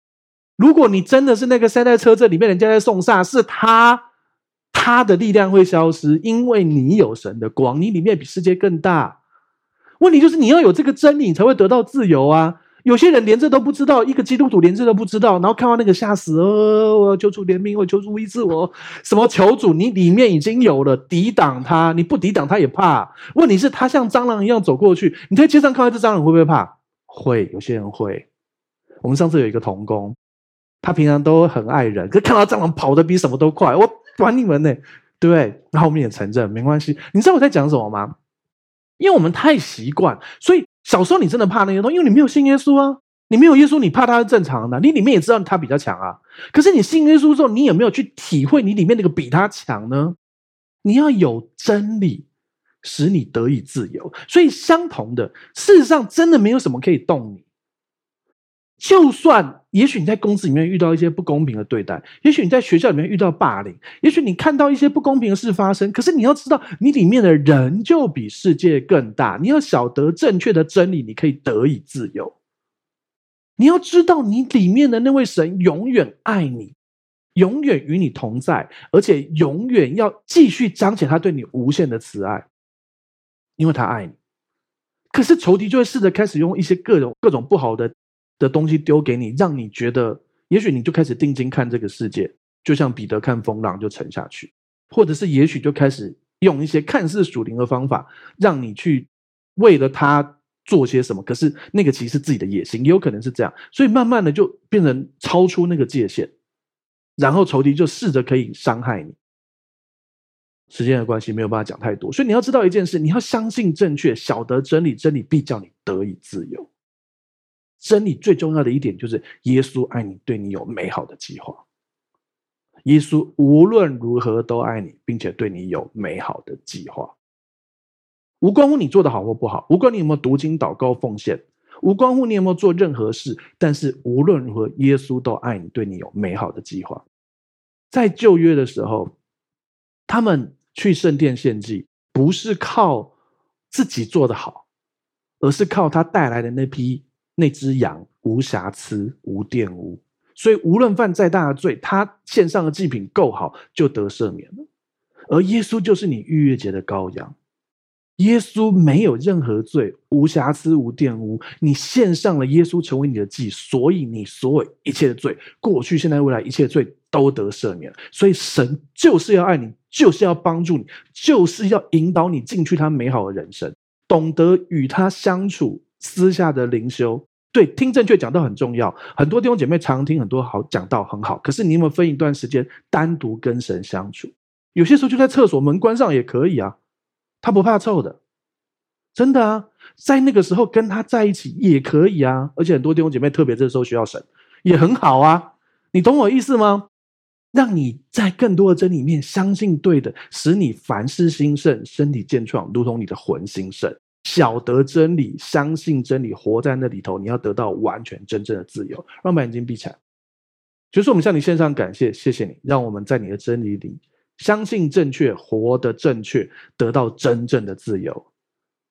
如果你真的是那个塞在车子里面，人家在送煞，是他，他的力量会消失，因为你有神的光，你里面比世界更大。问题就是你要有这个真理，你才会得到自由啊！有些人连这都不知道，一个基督徒连这都不知道，然后看到那个吓死，哦，我要求主怜悯，我求主医治我，什么求主？你里面已经有了，抵挡他，你不抵挡他也怕。问题是，他像蟑螂一样走过去，你在街上看到这蟑螂会不会怕？会，有些人会。我们上次有一个童工，他平常都很爱人，可看到蟑螂跑得比什么都快，我管你们呢，对不对？然后我们也承认，没关系。你知道我在讲什么吗？因为我们太习惯，所以小时候你真的怕那些东西，因为你没有信耶稣啊，你没有耶稣，你怕他是正常的。你里面也知道他比较强啊，可是你信耶稣之后，你有没有去体会你里面那个比他强呢？你要有真理，使你得以自由。所以相同的，事实上真的没有什么可以动你。就算，也许你在公司里面遇到一些不公平的对待，也许你在学校里面遇到霸凌，也许你看到一些不公平的事发生，可是你要知道，你里面的人就比世界更大。你要晓得正确的真理，你可以得以自由。你要知道，你里面的那位神永远爱你，永远与你同在，而且永远要继续彰显他对你无限的慈爱，因为他爱你。可是仇敌就会试着开始用一些各种各种不好的。的东西丢给你，让你觉得，也许你就开始定睛看这个世界，就像彼得看风浪就沉下去，或者是也许就开始用一些看似属灵的方法，让你去为了他做些什么，可是那个其实是自己的野心，也有可能是这样，所以慢慢的就变成超出那个界限，然后仇敌就试着可以伤害你。时间的关系没有办法讲太多，所以你要知道一件事，你要相信正确，晓得真理，真理必叫你得以自由。真理最重要的一点就是，耶稣爱你，对你有美好的计划。耶稣无论如何都爱你，并且对你有美好的计划。无关乎你做得好或不好，无关你有没有读经、祷告、奉献，无关乎你有没有做任何事。但是无论如何，耶稣都爱你，对你有美好的计划。在旧约的时候，他们去圣殿献祭，不是靠自己做得好，而是靠他带来的那批。那只羊无瑕疵、无玷污，所以无论犯再大的罪，他献上的祭品够好，就得赦免了。而耶稣就是你逾越节的羔羊，耶稣没有任何罪，无瑕疵、无玷污。你献上了耶稣成为你的祭，所以你所有一切的罪，过去、现在、未来一切的罪都得赦免。所以神就是要爱你，就是要帮助你，就是要引导你进去他美好的人生，懂得与他相处，私下的灵修。对，听正确讲道很重要。很多弟兄姐妹常听很多好讲道很好，可是你有没有分一段时间单独跟神相处？有些时候就在厕所门关上也可以啊。他不怕臭的，真的啊，在那个时候跟他在一起也可以啊，而且很多弟兄姐妹特别这个时候需要神，也很好啊，你懂我意思吗？让你在更多的真理面相信对的，使你凡事兴盛，身体健壮，如同你的魂兴盛，晓得真理，相信真理，活在那里头，你要得到完全真正的自由。让我们把眼睛闭起来，就是我们向你献上感谢，谢谢你，让我们在你的真理里。相信正确，活得正确，得到真正的自由。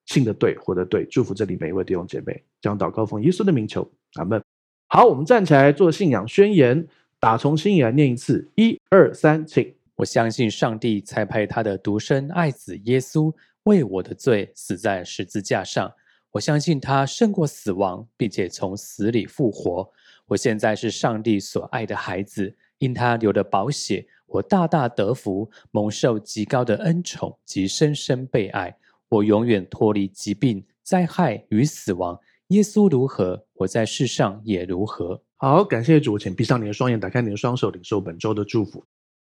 信得对，活得对。祝福这里每一位弟兄姐妹，将祷告奉耶稣的名求，阿门。好，我们站起来做信仰宣言，打从心里来念一次，一二三，请。我相信上帝差派他的独生爱子耶稣为我的罪死在十字架上。我相信他胜过死亡，并且从死里复活。我现在是上帝所爱的孩子，因他流的宝血。我大大得福，蒙受极高的恩宠及深深被爱。我永远脱离疾病、灾害与死亡。耶稣如何，我在世上也如何。好，感谢主，请闭上你的双眼，打开你的双手，领受本周的祝福。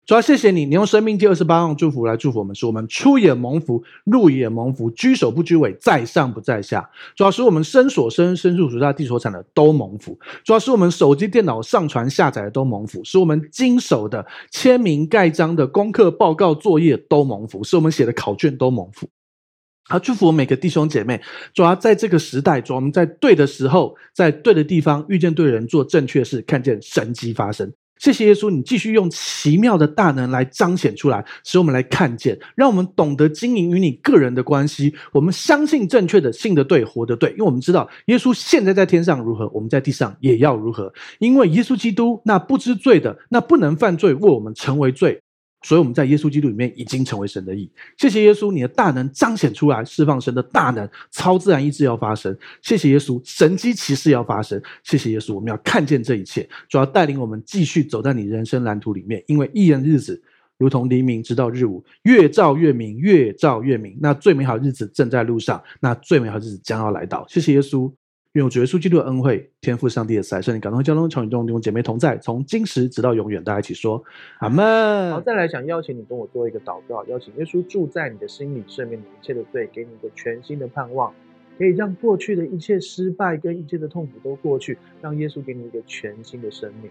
主要谢谢你，你用生命第二十八样祝福来祝福我们，使我们出也蒙福，入也蒙福，居首不居尾，在上不在下。主要使我们身所生、身处所在、地所产的都蒙福。主要使我们手机、电脑上传下载的都蒙福，使我们经手的签名盖章的功课报告作业都蒙福，使我们写的考卷都蒙福。好，祝福我每个弟兄姐妹，主要在这个时代，主要我们在对的时候，在对的地方遇见对人，做正确事，看见神迹发生。谢谢耶稣，你继续用奇妙的大能来彰显出来，使我们来看见，让我们懂得经营与你个人的关系。我们相信正确的，信的对，活的对，因为我们知道耶稣现在在天上如何，我们在地上也要如何。因为耶稣基督那不知罪的，那不能犯罪，为我们成为罪。所以我们在耶稣基督里面已经成为神的义。谢谢耶稣，你的大能彰显出来，释放神的大能，超自然医治要发生。谢谢耶稣，神迹奇事要发生。谢谢耶稣，我们要看见这一切，主要带领我们继续走在你人生蓝图里面。因为一人日子如同黎明，直到日午，越照越明，越照越明。那最美好的日子正在路上，那最美好的日子将要来到。谢谢耶稣。愿我主耶稣基督的恩惠、天赋上帝的慈爱、圣灵感动交通、常与众弟兄姐妹同在，从今时直到永远。大家一起说阿门。好，再来想邀请你跟我做一个祷告，邀请耶稣住在你的心里，赦免你一切的罪，给你一个全新的盼望，可以让过去的一切失败跟一切的痛苦都过去，让耶稣给你一个全新的生命。